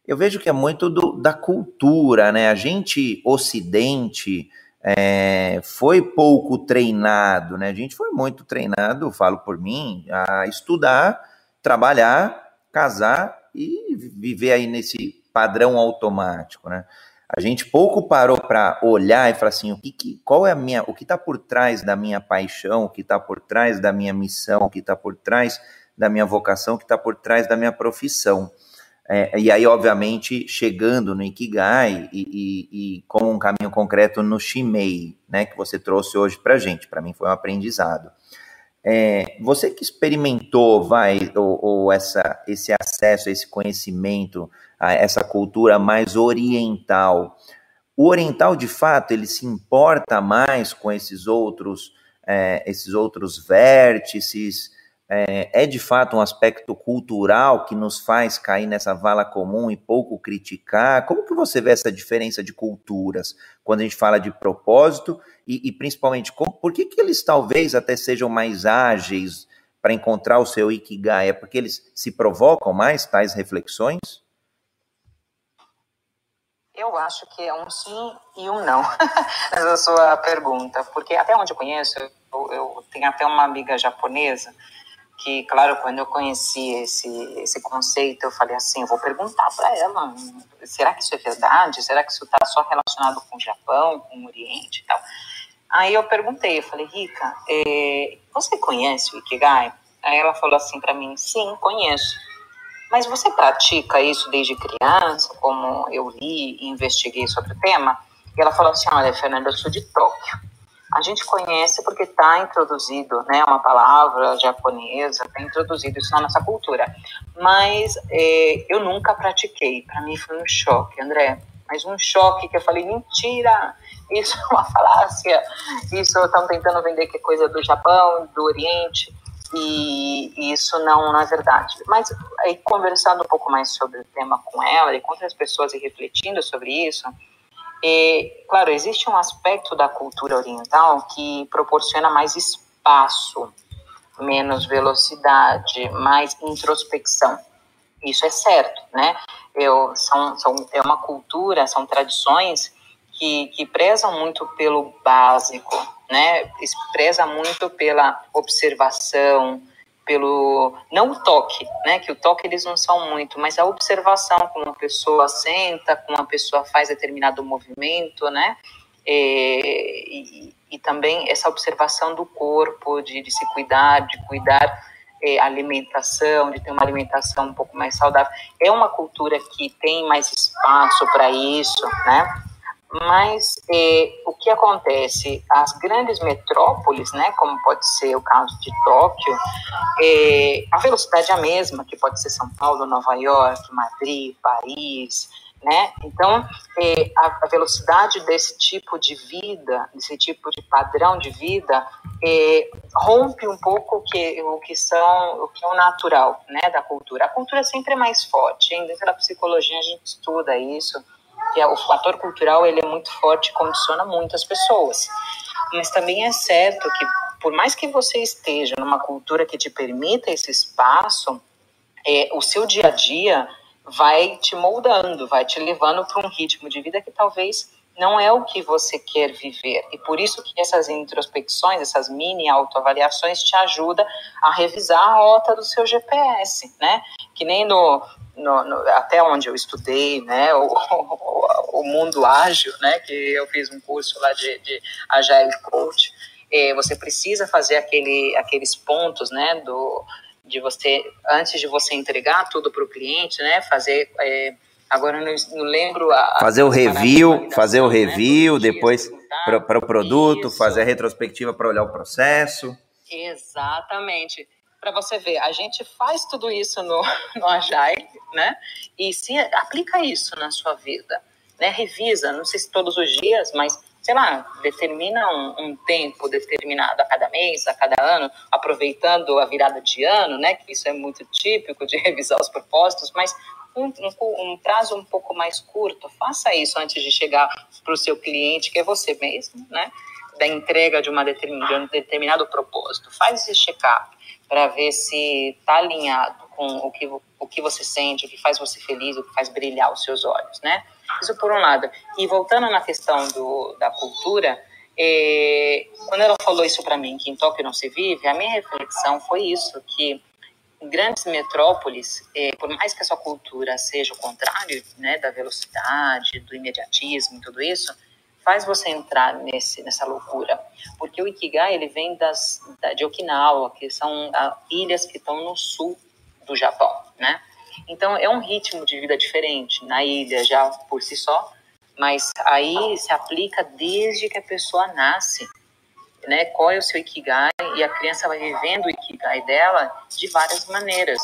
Eu vejo que é muito do, da cultura, né? A gente, ocidente, é, foi pouco treinado, né? A gente foi muito treinado, falo por mim, a estudar, trabalhar, casar e viver aí nesse padrão automático, né? A gente pouco parou para olhar e falar assim, o que, que qual é a minha, o que está por trás da minha paixão, o que está por trás da minha missão, o que está por trás da minha vocação, o que está por trás da minha profissão. É, e aí, obviamente, chegando no Ikigai e, e, e um caminho concreto no Shimei, né, que você trouxe hoje para gente, para mim foi um aprendizado. É, você que experimentou, vai, ou, ou, essa, esse acesso, esse conhecimento, essa cultura mais oriental, o oriental, de fato, ele se importa mais com esses outros, é, esses outros vértices, é, é, de fato um aspecto cultural que nos faz cair nessa vala comum e pouco criticar? Como que você vê essa diferença de culturas quando a gente fala de propósito e, e principalmente como, por que, que eles talvez até sejam mais ágeis para encontrar o seu ikigai? É porque eles se provocam mais tais reflexões? Eu acho que é um sim e um não, essa sua pergunta, porque até onde eu conheço, eu, eu tenho até uma amiga japonesa que, claro, quando eu conheci esse, esse conceito, eu falei assim, eu vou perguntar para ela, será que isso é verdade? Será que isso está só relacionado com o Japão, com o Oriente e tal? Aí eu perguntei, eu falei, Rica, é, você conhece o Ikigai? Aí ela falou assim para mim, sim, conheço. Mas você pratica isso desde criança, como eu li e investiguei sobre o tema? E ela falou assim, olha, Fernanda, eu sou de Tóquio a gente conhece porque está introduzido, né, uma palavra japonesa, está introduzido isso na nossa cultura. Mas é, eu nunca pratiquei. Para mim foi um choque, André. Mas um choque que eu falei, mentira, isso é uma falácia, isso estão tentando vender que é coisa do Japão, do Oriente, e isso não, não é verdade. Mas aí conversando um pouco mais sobre o tema com ela e com outras pessoas e refletindo sobre isso, e, claro, existe um aspecto da cultura oriental que proporciona mais espaço, menos velocidade, mais introspecção. Isso é certo, né? Eu, são, são, é uma cultura, são tradições que, que prezam muito pelo básico, né? Preza muito pela observação, pelo não o toque, né? Que o toque eles não são muito, mas a observação como uma pessoa senta, como uma pessoa faz determinado movimento, né? E, e, e também essa observação do corpo, de, de se cuidar, de cuidar é, alimentação, de ter uma alimentação um pouco mais saudável. É uma cultura que tem mais espaço para isso, né? Mas eh, o que acontece? As grandes metrópoles, né, como pode ser o caso de Tóquio, eh, a velocidade é a mesma, que pode ser São Paulo, Nova York, Madrid, Paris, né? Então, eh, a, a, velocidade desse tipo de vida, desse tipo de padrão de vida, rompe um pouco o que, o que são, o que é o natural, né, da cultura. A cultura sempre é mais forte. Hein? Dentro da psicologia a gente estuda isso que é, o fator cultural ele é muito forte condiciona muitas pessoas. Mas também é certo que, por mais que você esteja numa cultura que te permita esse espaço, é, o seu dia a dia vai te moldando, vai te levando para um ritmo de vida que talvez não é o que você quer viver. E por isso que essas introspecções, essas mini autoavaliações te ajudam a revisar a rota do seu GPS, né? Que nem no, no, no, até onde eu estudei, né, o, o, o, mundo ágil, né, que eu fiz um curso lá de, de Agile Coach, eh, você precisa fazer aquele, aqueles pontos, né, do, de você, antes de você entregar tudo para o cliente, né, fazer, eh, agora não, não lembro... A, fazer o review, fazer o né, review, né, depois para o produto, isso. fazer a retrospectiva para olhar o processo. Exatamente para você ver, a gente faz tudo isso no, no Agile, né? E se aplica isso na sua vida, né? Revisa, não sei se todos os dias, mas sei lá, determina um, um, tempo determinado a cada mês, a cada ano, aproveitando a virada de ano, né? Que isso é muito típico de revisar os propósitos, mas um, um, prazo um pouco mais curto, faça isso antes de chegar para o seu cliente, que é você mesmo, né? Da entrega de, uma determin, de um determinado propósito. Faz esse check-up para ver se está alinhado com o que, o que você sente, o que faz você feliz, o que faz brilhar os seus olhos, né? Isso por um lado. E voltando na questão do, da cultura, é, quando ela falou isso para mim, que em Tóquio não se vive, a minha reflexão foi isso, que grandes metrópoles, é, por mais que a sua cultura seja o contrário, né, da velocidade, do imediatismo e tudo isso, faz você entrar nesse, nessa loucura. Porque o Ikigai, ele vem das, da, de Okinawa, que são a, ilhas que estão no sul do Japão, né? Então, é um ritmo de vida diferente na ilha já por si só, mas aí se aplica desde que a pessoa nasce, né? Qual é o seu Ikigai e a criança vai vivendo o Ikigai dela de várias maneiras,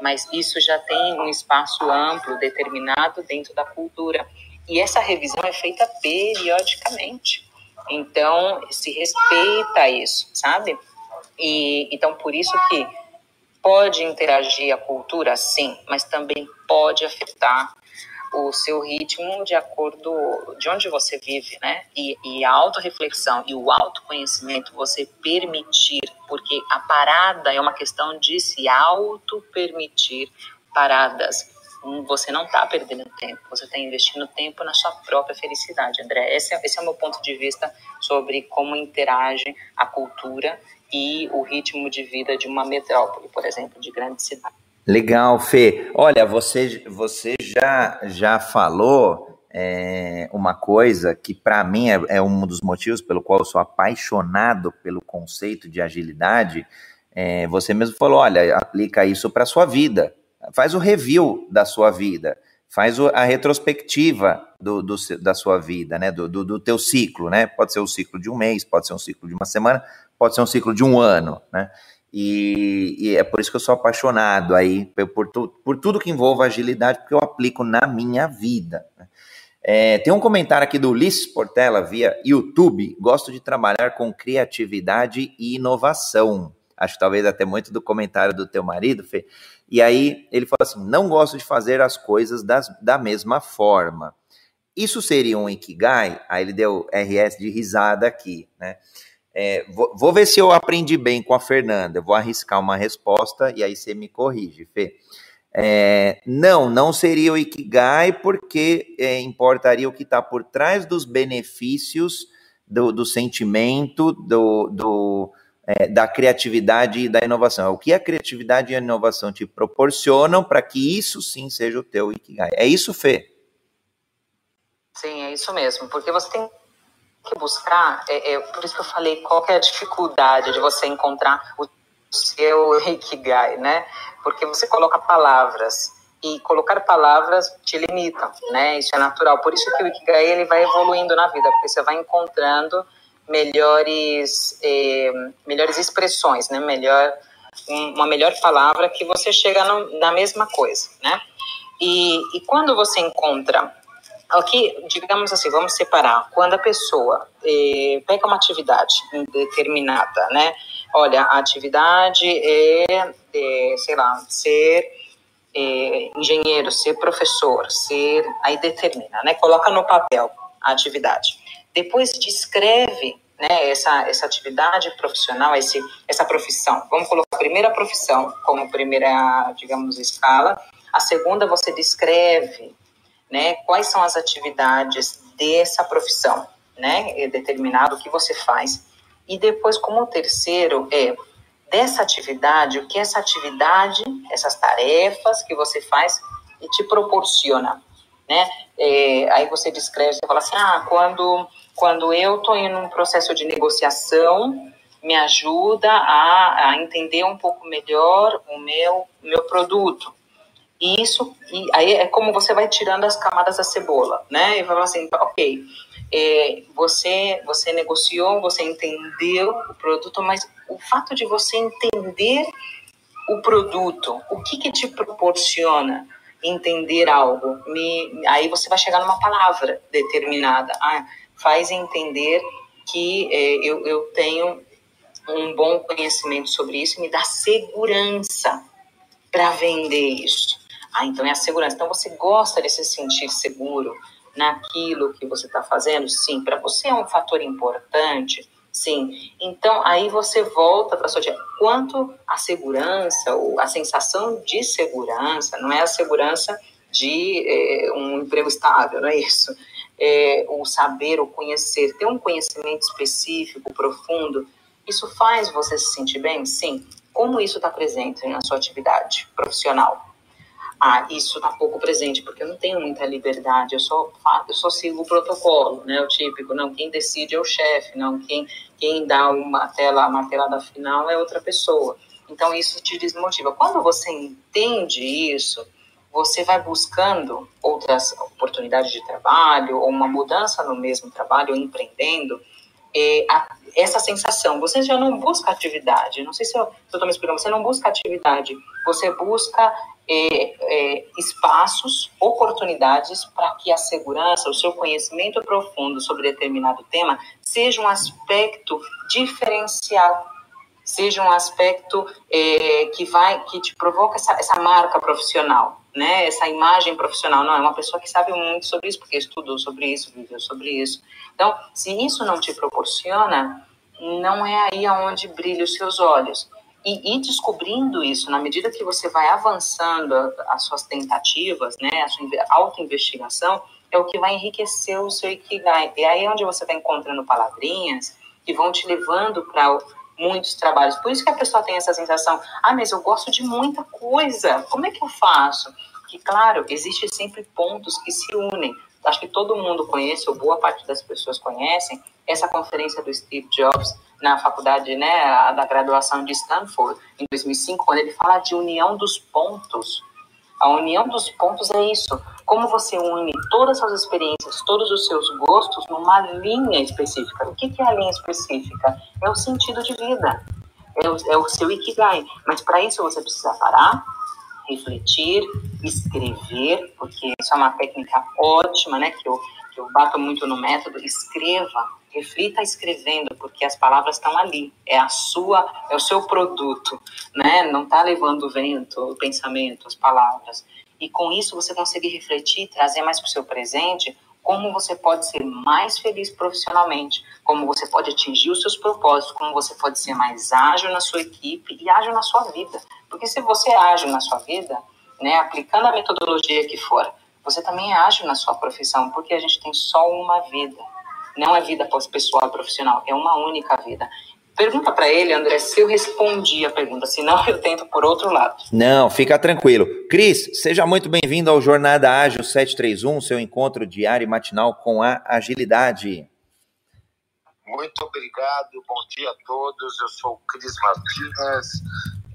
mas isso já tem um espaço amplo determinado dentro da cultura. E essa revisão é feita periodicamente. Então, se respeita isso, sabe? E então por isso que pode interagir a cultura, sim, mas também pode afetar o seu ritmo de acordo de onde você vive, né? E, e a autorreflexão e o autoconhecimento você permitir, porque a parada é uma questão de se auto-permitir paradas você não está perdendo tempo, você está investindo tempo na sua própria felicidade, André. Esse é, esse é o meu ponto de vista sobre como interage a cultura e o ritmo de vida de uma metrópole, por exemplo, de grande cidade. Legal, Fê. Olha, você, você já, já falou é, uma coisa que para mim é, é, um dos motivos pelo qual eu sou apaixonado pelo conceito de agilidade. É, você mesmo falou, olha, aplica isso para sua vida faz o review da sua vida, faz a retrospectiva do, do da sua vida, né? Do, do, do, teu ciclo, né? Pode ser um ciclo de um mês, pode ser um ciclo de uma semana, pode ser um ciclo de um ano, né? E, e é por isso que eu sou apaixonado aí por, por tudo que envolve agilidade, porque eu aplico na minha vida. Né? É, tem um comentário aqui do Ulisses Portela via YouTube. Gosto de trabalhar com criatividade e inovação. Acho que talvez até muito do comentário do teu marido, Fê, e aí ele falou assim: não gosto de fazer as coisas das, da mesma forma. Isso seria um Ikigai? Aí ele deu RS de risada aqui, né? É, vou, vou, ver se eu aprendi bem com a Fernanda. Vou arriscar uma resposta e aí você me corrige, Fê. É, não, não seria o Ikigai, porque é, importaria o que está por trás dos benefícios do, do sentimento, do, do, é, da criatividade e da inovação. O que a criatividade e a inovação te proporcionam para que isso sim seja o teu Ikigai. É isso, Fê? Sim, é isso mesmo. Porque você tem que buscar, é, é, por isso que eu falei, qual é a dificuldade de você encontrar o seu Ikigai, né? Porque você coloca palavras e colocar palavras te limita, né? Isso é natural. Por isso que o Ikigai ele vai evoluindo na vida, porque você vai encontrando melhores, eh, melhores expressões, né? Melhor, uma melhor palavra que você chega no, na mesma coisa, né? E, e quando você encontra aqui, digamos assim, vamos separar. Quando a pessoa eh, pega uma atividade determinada, né? Olha, a atividade é, é sei lá, ser é, engenheiro, ser professor, ser, aí determina, né? Coloca no papel a atividade. Depois descreve né, essa, essa atividade profissional, esse, essa profissão. Vamos colocar a primeira profissão como primeira, digamos, escala. A segunda, você descreve né, quais são as atividades dessa profissão, né, é determinado o que você faz. E depois, como terceiro, é dessa atividade, o que essa atividade, essas tarefas que você faz e te proporciona, né? É, aí você descreve, você fala assim, ah, quando quando eu estou em um processo de negociação, me ajuda a, a entender um pouco melhor o meu, meu produto. E isso, e aí é como você vai tirando as camadas da cebola, né? E vai falar assim, ok, é, você, você negociou, você entendeu o produto, mas o fato de você entender o produto, o que que te proporciona entender algo? Me, aí você vai chegar numa palavra determinada. Ah, faz entender que é, eu, eu tenho um bom conhecimento sobre isso me dá segurança para vender isso. Ah, então é a segurança. Então você gosta de se sentir seguro naquilo que você está fazendo? Sim. Para você é um fator importante? Sim. Então aí você volta para a sua dia. Quanto a segurança, ou a sensação de segurança, não é a segurança de é, um emprego estável, não é isso? é, o saber, o conhecer, ter um conhecimento específico, profundo, isso faz você se sentir bem? Sim. como isso está presente na sua atividade profissional? Ah, isso está pouco presente, porque eu não tenho muita liberdade, eu só, eu só sigo o protocolo, né, o típico, não, quem decide é o chefe, não, quem, quem dá uma tela, a martelada final é outra pessoa. Então, isso te desmotiva. Quando você entende isso, você vai buscando outras oportunidades de trabalho, ou uma mudança no mesmo trabalho, ou empreendendo, a, essa sensação. Você já não busca atividade, não sei se eu estou me explicando, você não busca atividade, você busca é, é, espaços, oportunidades para que a segurança, o seu conhecimento profundo sobre determinado tema seja um aspecto diferencial, seja um aspecto é, que vai, que te provoca essa, essa marca profissional né, essa imagem profissional. Não, é uma pessoa que sabe muito sobre isso, porque estudou sobre isso, viveu sobre isso. Então, se isso não te proporciona, não é aí aonde brilham os seus olhos. E, descobrindo isso, na medida que você vai avançando as suas tentativas, né, a sua autoinvestigação, é o que vai enriquecer o seu Ikigai. E aí é onde você está encontrando palavrinhas que vão te levando para muitos trabalhos. Por isso que a pessoa tem essa sensação, ah, mas eu gosto de muita coisa, como é que eu faço? Que, claro, existem sempre pontos que se unem. Acho que todo mundo conhece, ou boa parte das pessoas conhecem, essa conferência do Steve Jobs na faculdade, né, da graduação de Stanford, em 2005, quando ele fala de união dos pontos. A união dos pontos é isso. Como você une todas as experiências, todos os seus gostos numa linha específica. O que é a linha específica? É o sentido de vida. É o, é o seu ikigai. Mas para isso você precisa parar, refletir, escrever, porque isso é uma técnica ótima, né? Que eu, que eu bato muito no método. Escreva reflita escrevendo, porque as palavras estão ali, é a sua, é o seu produto, né? Não está levando o vento, o pensamento, as palavras. E com isso você consegue refletir, trazer mais para o seu presente como você pode ser mais feliz profissionalmente, como você pode atingir os seus propósitos, como você pode ser mais ágil na sua equipe e ágil na sua vida. Porque se você é ágil na sua vida, né, aplicando a metodologia que for, você também é ágil na sua profissão, porque a gente tem só uma vida. Não é vida pessoal e profissional, é uma única vida. Pergunta para ele, André, se eu respondi a pergunta, senão eu tento por outro lado. Não, fica tranquilo. Cris, seja muito bem-vindo ao Jornada Ágil 731, seu encontro diário e matinal com a agilidade. Muito obrigado, bom dia a todos. Eu sou o Cris Martins,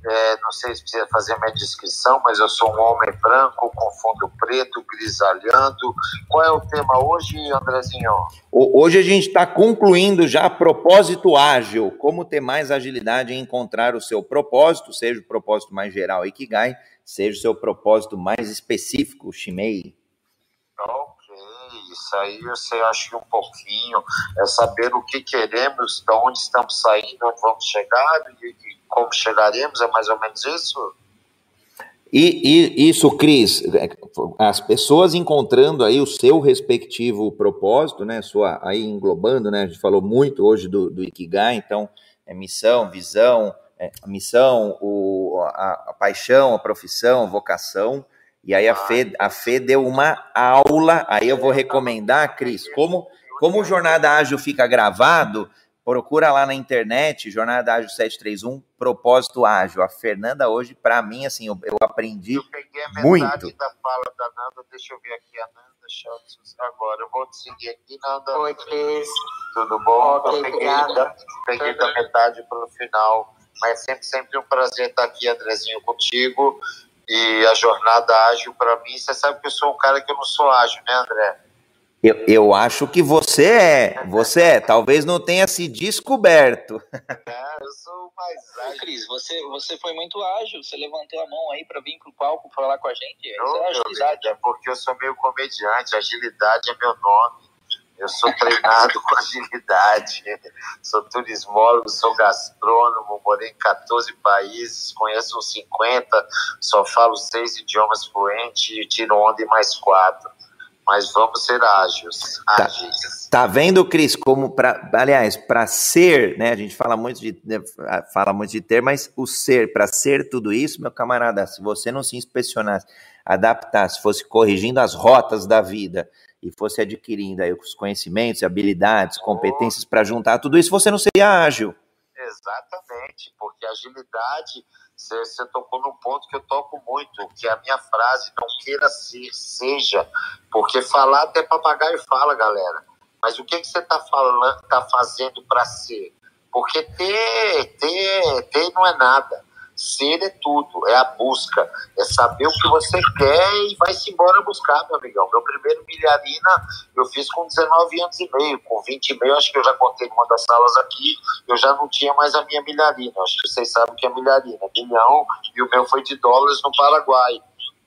é, não sei se precisa fazer minha descrição, mas eu sou um homem branco com fundo preto, grisalhando. Qual é o tema hoje, Andrezinho? Hoje a gente está concluindo já propósito ágil, como ter mais agilidade em encontrar o seu propósito, seja o propósito mais geral Ikigai, seja o seu propósito mais específico, Shimei. Ok, isso aí você acha um pouquinho, é saber o que queremos, de onde estamos saindo, onde vamos chegar e como chegaremos, é mais ou menos isso? E, e, isso, Cris, é, as pessoas encontrando aí o seu respectivo propósito, né, sua, aí englobando, né, a gente falou muito hoje do, do Ikigai, então, é missão, visão, é, missão, o, a, a, paixão, a profissão, a vocação, e aí a Fê, a Fê deu uma aula, aí eu vou recomendar, Cris, como, como o Jornada Ágil fica gravado, Procura lá na internet, Jornada Ágil 731, Propósito Ágil. A Fernanda hoje, para mim, assim, eu, eu aprendi eu peguei a muito. da fala da Nanda, deixa eu ver aqui a Nanda Schultz agora. Eu vou te seguir aqui, Nanda. Oi, Cris. Tudo bom? Okay, eu peguei, da, peguei da metade para o final, mas sempre, sempre um prazer estar aqui, Andrezinho, contigo. E a jornada ágil, para mim, você sabe que eu sou um cara que eu não sou ágil, né, André? Eu, eu acho que você é, você é, talvez não tenha se descoberto. É, eu sou mais ágil. Cris, você, você foi muito ágil, você levantou a mão aí para vir pro palco falar com a gente. Isso é agilidade. É porque eu sou meio comediante, agilidade é meu nome. Eu sou treinado com agilidade, sou turismólogo, sou gastrônomo, morei em 14 países, conheço uns 50, só falo seis idiomas fluentes e tiro onda em mais quatro mas vamos ser ágeis. Tá, tá vendo, Cris, como para, aliás, para ser, né? A gente fala muito de né, fala muito de ter, mas o ser, para ser tudo isso, meu camarada, se você não se inspecionasse, adaptasse, fosse corrigindo as rotas da vida e fosse adquirindo aí os conhecimentos, habilidades, competências para juntar tudo isso, você não seria ágil. Exatamente, porque agilidade, você, tocou num ponto que eu toco muito, que é a minha frase, não queira ser, seja, porque falar até papagaio fala, galera. Mas o que, que você está falando, tá fazendo para ser? Porque ter, ter, ter não é nada. Ser é tudo, é a busca, é saber o que você quer e vai-se embora buscar, meu amigão. Meu primeiro milharina eu fiz com 19 anos e meio, com 20 e meio, acho que eu já contei numa das salas aqui, eu já não tinha mais a minha milharina. Acho que vocês sabem o que é milharina, milhão, e o meu foi de dólares no Paraguai.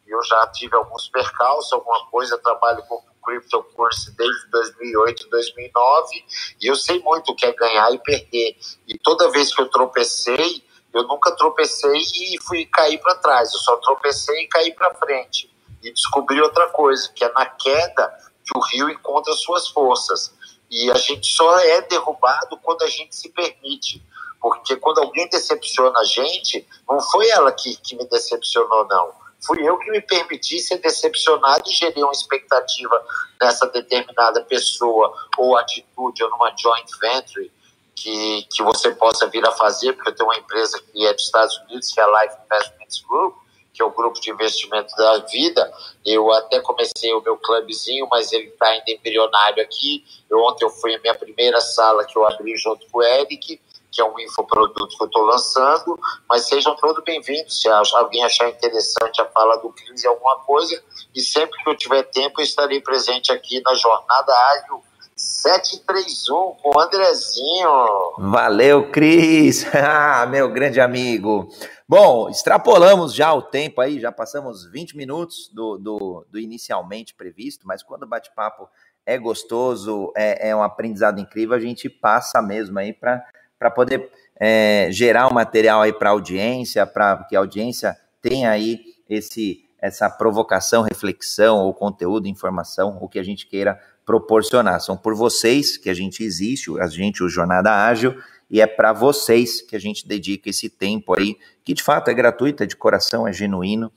Eu já tive alguns percalços, alguma coisa, trabalho com cryptocurrency desde 2008, 2009, e eu sei muito o que é ganhar e perder. E toda vez que eu tropecei, eu nunca tropecei e fui cair para trás. Eu só tropecei e caí para frente. E descobri outra coisa, que é na queda que o rio encontra suas forças. E a gente só é derrubado quando a gente se permite. Porque quando alguém decepciona a gente, não foi ela que, que me decepcionou, não. Fui eu que me permiti ser decepcionado e gerir uma expectativa nessa determinada pessoa ou atitude ou numa joint venture que, que você possa vir a fazer, porque eu tenho uma empresa que é dos Estados Unidos, que é a Life Investments Group, que é o grupo de investimento da vida. Eu até comecei o meu clubzinho, mas ele está ainda embrionário aqui. Eu, ontem eu fui a minha primeira sala que eu abri junto com o Eric, que é um infoproduto que eu estou lançando, mas sejam todos bem-vindos. Se alguém achar interessante a fala do Cris alguma coisa, e sempre que eu tiver tempo, eu estarei presente aqui na Jornada Ágil 731 com o Andrezinho. Valeu, Cris. Ah, meu grande amigo. Bom, extrapolamos já o tempo aí, já passamos 20 minutos do, do, do inicialmente previsto, mas quando o bate-papo é gostoso, é, é um aprendizado incrível, a gente passa mesmo aí para poder é, gerar um material aí para a audiência, para que a audiência tenha aí esse essa provocação, reflexão ou conteúdo, informação, o que a gente queira proporcionar. São por vocês que a gente existe, a gente, o Jornada Ágil, e é para vocês que a gente dedica esse tempo aí, que de fato é gratuito, é de coração, é genuíno.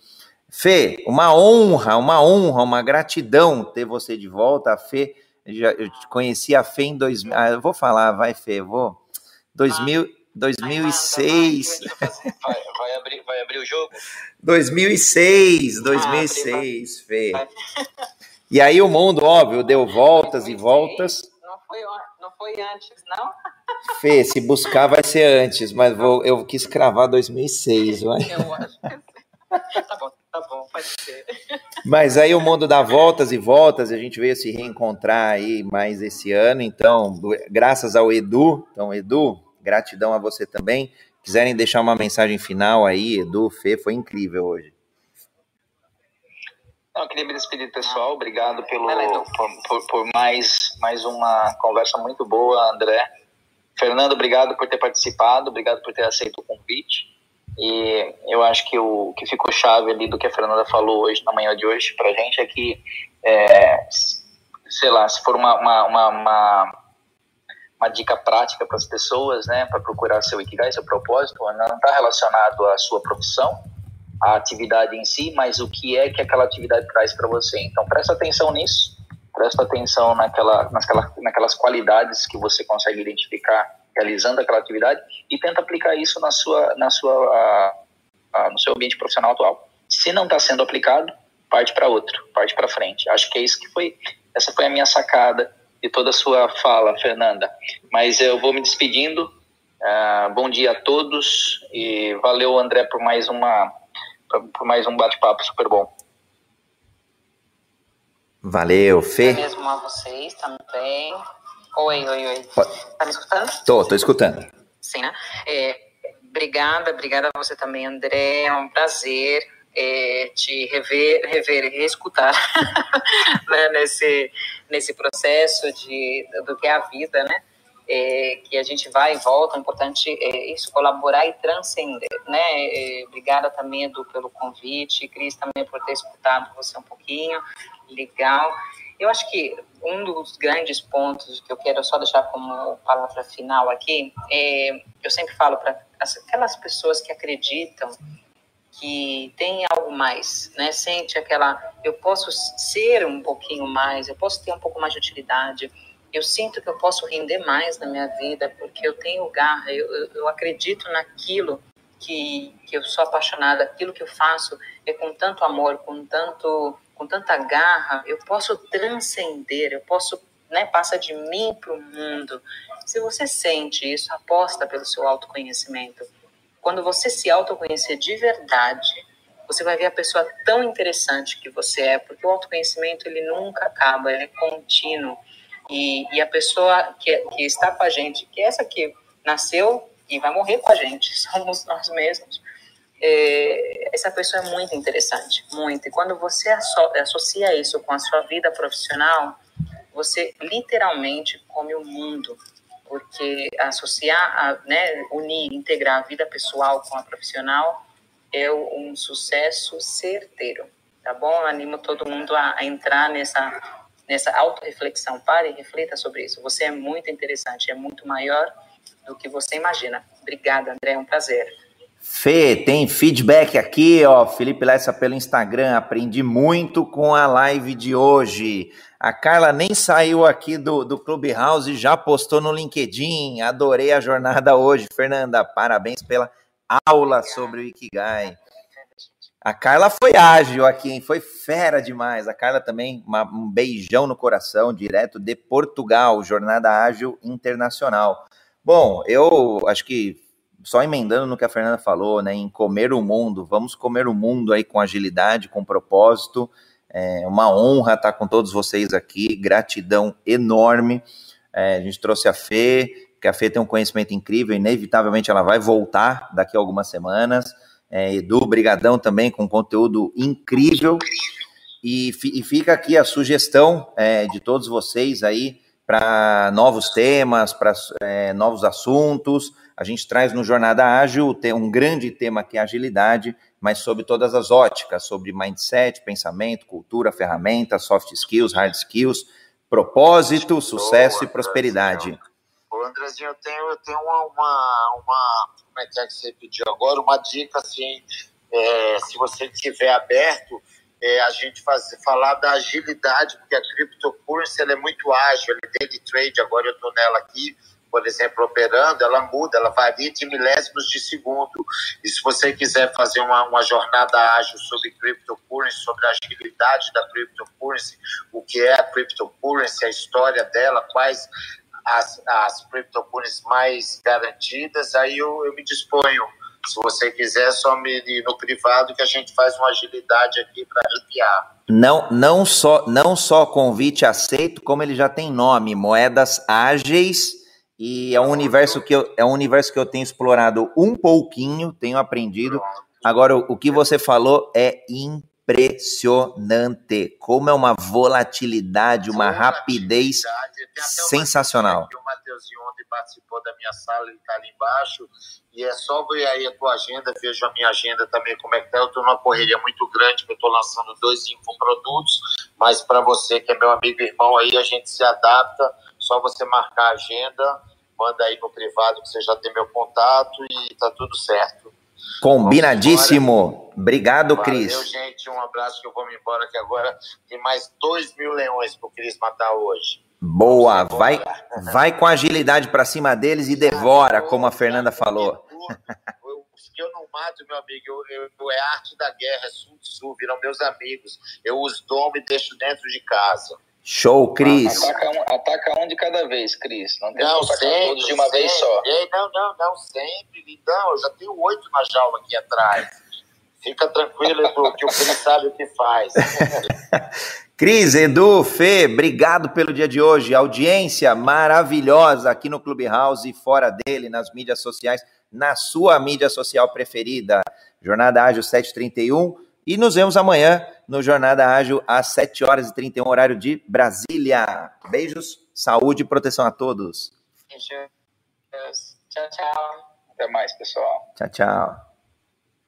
Fê, uma honra, uma honra, uma gratidão ter você de volta. A Fê, eu conheci a Fê em 2000. Ah, eu vou falar, vai, Fê, vou. 2000, 2006. Vai, vai, abrir, vai abrir o jogo? 2006, 2006, ah, Fê. E aí o mundo, óbvio, deu voltas e voltas. Não foi, não foi antes, não? Fê, se buscar vai ser antes, mas vou, eu quis cravar 2006, vai. Eu acho que Tá bom, tá bom, pode ser. Mas aí o mundo dá voltas e voltas, a gente veio se reencontrar aí mais esse ano, então, graças ao Edu, então, Edu, gratidão a você também. Quiserem deixar uma mensagem final aí, Edu, Fê, foi incrível hoje. Não, eu queria me despedir pessoal. Obrigado pelo, por, por, por, mais, mais uma conversa muito boa, André. Fernando, obrigado por ter participado, obrigado por ter aceito o convite. E eu acho que o que ficou chave ali do que a Fernanda falou hoje, na manhã de hoje, para a gente é que, é, sei lá, se for uma, uma, uma, uma, uma dica prática para as pessoas, né, para procurar seu Ikigai, seu propósito, não está relacionado à sua profissão, a atividade em si, mas o que é que aquela atividade traz para você. Então, presta atenção nisso, presta atenção naquela, naquela, naquelas qualidades que você consegue identificar realizando aquela atividade e tenta aplicar isso na sua, na sua, a, a, no seu ambiente profissional atual. Se não está sendo aplicado, parte para outro, parte para frente. Acho que é isso que foi, essa foi a minha sacada de toda a sua fala, Fernanda. Mas eu vou me despedindo. Uh, bom dia a todos e valeu, André, por mais uma por mais um bate-papo super bom. Valeu, Fê. É mesmo a vocês também. Oi, oi, oi. Tá me escutando? Tô, tô escutando. Sim, né? É, obrigada, obrigada a você também, André. É um prazer é, te rever, rever reescutar né, nesse, nesse processo de, do que é a vida, né? É, que a gente vai e volta, é importante é, isso, colaborar e transcender, né? É, obrigada também, Edu, pelo convite, Cris também por ter escutado você um pouquinho, legal. Eu acho que um dos grandes pontos que eu quero só deixar como palavra final aqui, é, eu sempre falo para aquelas pessoas que acreditam que tem algo mais, né? Sente aquela, eu posso ser um pouquinho mais, eu posso ter um pouco mais de utilidade, eu sinto que eu posso render mais na minha vida porque eu tenho garra, eu, eu, acredito naquilo que, que eu sou apaixonada, aquilo que eu faço é com tanto amor, com tanto com tanta garra, eu posso transcender, eu posso, né, passa de mim para o mundo. Se você sente isso, aposta pelo seu autoconhecimento. Quando você se autoconhecer de verdade, você vai ver a pessoa tão interessante que você é, porque o autoconhecimento ele nunca acaba, ele é contínuo. E, e a pessoa que, que está com a gente, que é essa que nasceu e vai morrer com a gente, somos nós mesmos. É, essa pessoa é muito interessante, muito. E quando você associa isso com a sua vida profissional, você literalmente come o mundo, porque associar, a, né, unir, integrar a vida pessoal com a profissional é um sucesso certeiro, tá bom? Eu animo todo mundo a, a entrar nessa nessa autorreflexão. Pare e reflita sobre isso. Você é muito interessante, é muito maior do que você imagina. Obrigada, André, é um prazer. Fê, tem feedback aqui, ó. Felipe Lessa pelo Instagram. Aprendi muito com a live de hoje. A Carla nem saiu aqui do, do Clubhouse e já postou no LinkedIn. Adorei a jornada hoje. Fernanda, parabéns pela aula sobre o Ikigai. A Carla foi ágil aqui, hein? Foi fera demais. A Carla também, uma, um beijão no coração, direto de Portugal, Jornada Ágil Internacional. Bom, eu acho que só emendando no que a Fernanda falou, né, em comer o mundo, vamos comer o mundo aí com agilidade, com propósito. É uma honra estar com todos vocês aqui, gratidão enorme. É, a gente trouxe a Fê, que a Fê tem um conhecimento incrível, inevitavelmente ela vai voltar daqui a algumas semanas. É, Edu, brigadão também com conteúdo incrível. E, e fica aqui a sugestão é, de todos vocês aí para novos temas, para é, novos assuntos. A gente traz no Jornada Ágil um grande tema que é agilidade, mas sobre todas as óticas, sobre mindset, pensamento, cultura, ferramentas, soft skills, hard skills, propósito, sucesso e prosperidade. Andrezinho, eu tenho, eu tenho uma, uma, uma, Como é que é que você pediu agora? Uma dica, assim, é, se você estiver aberto, é, a gente fazer, falar da agilidade, porque a cryptocurrency ela é muito ágil, ela é daily trade, agora eu estou nela aqui, por exemplo, operando, ela muda, ela varia de milésimos de segundo. E se você quiser fazer uma, uma jornada ágil sobre cryptocurrency, sobre a agilidade da cryptocurrency, o que é a cryptocurrency, a história dela, quais as, as mais garantidas, aí eu, eu me disponho. Se você quiser, só me no privado que a gente faz uma agilidade aqui para arrepiar. Não, não só não só convite aceito, como ele já tem nome, moedas ágeis e é um universo que eu, é um universo que eu tenho explorado um pouquinho, tenho aprendido. Agora o, o que você falou é incrível impressionante. Como é uma volatilidade, uma rapidez sensacional. O Mateuzinho ontem participou da minha sala, ele está ali embaixo. E é só ver aí a tua agenda, vejo a minha agenda também como é que tá. Eu estou numa correria muito grande, que eu estou lançando dois infoprodutos, mas para você que é meu amigo e irmão aí, a gente se adapta, só você marcar a agenda, manda aí no privado que você já tem meu contato e tá tudo certo. Combinadíssimo. Obrigado, Valeu, Cris. Valeu, gente. Um abraço que eu vou me embora que agora tem mais dois mil leões pro Cris matar hoje. Boa, vai, vai com agilidade para cima deles e devora, como a Fernanda falou. Os que eu não mato, meu amigo, eu, eu, é arte da guerra, é sul sul, viram meus amigos. Eu os domo e deixo dentro de casa. Show, Cris. Ataca um, ataca um de cada vez, Cris. Não tem não, que atacar sempre, todos de uma sempre. vez só. Não, não, não, sempre, lindão. Eu já tenho oito na jaula aqui atrás. Fica tranquilo, Edu, que o Cris sabe o que faz. Cris, Edu, Fê, obrigado pelo dia de hoje. Audiência maravilhosa aqui no Clubhouse e fora dele, nas mídias sociais, na sua mídia social preferida. Jornada Ágil 731. E nos vemos amanhã no Jornada Ágil às 7 horas e 31, horário de Brasília. Beijos, saúde e proteção a todos. Beijos. Tchau, tchau. Até mais, pessoal. Tchau, tchau.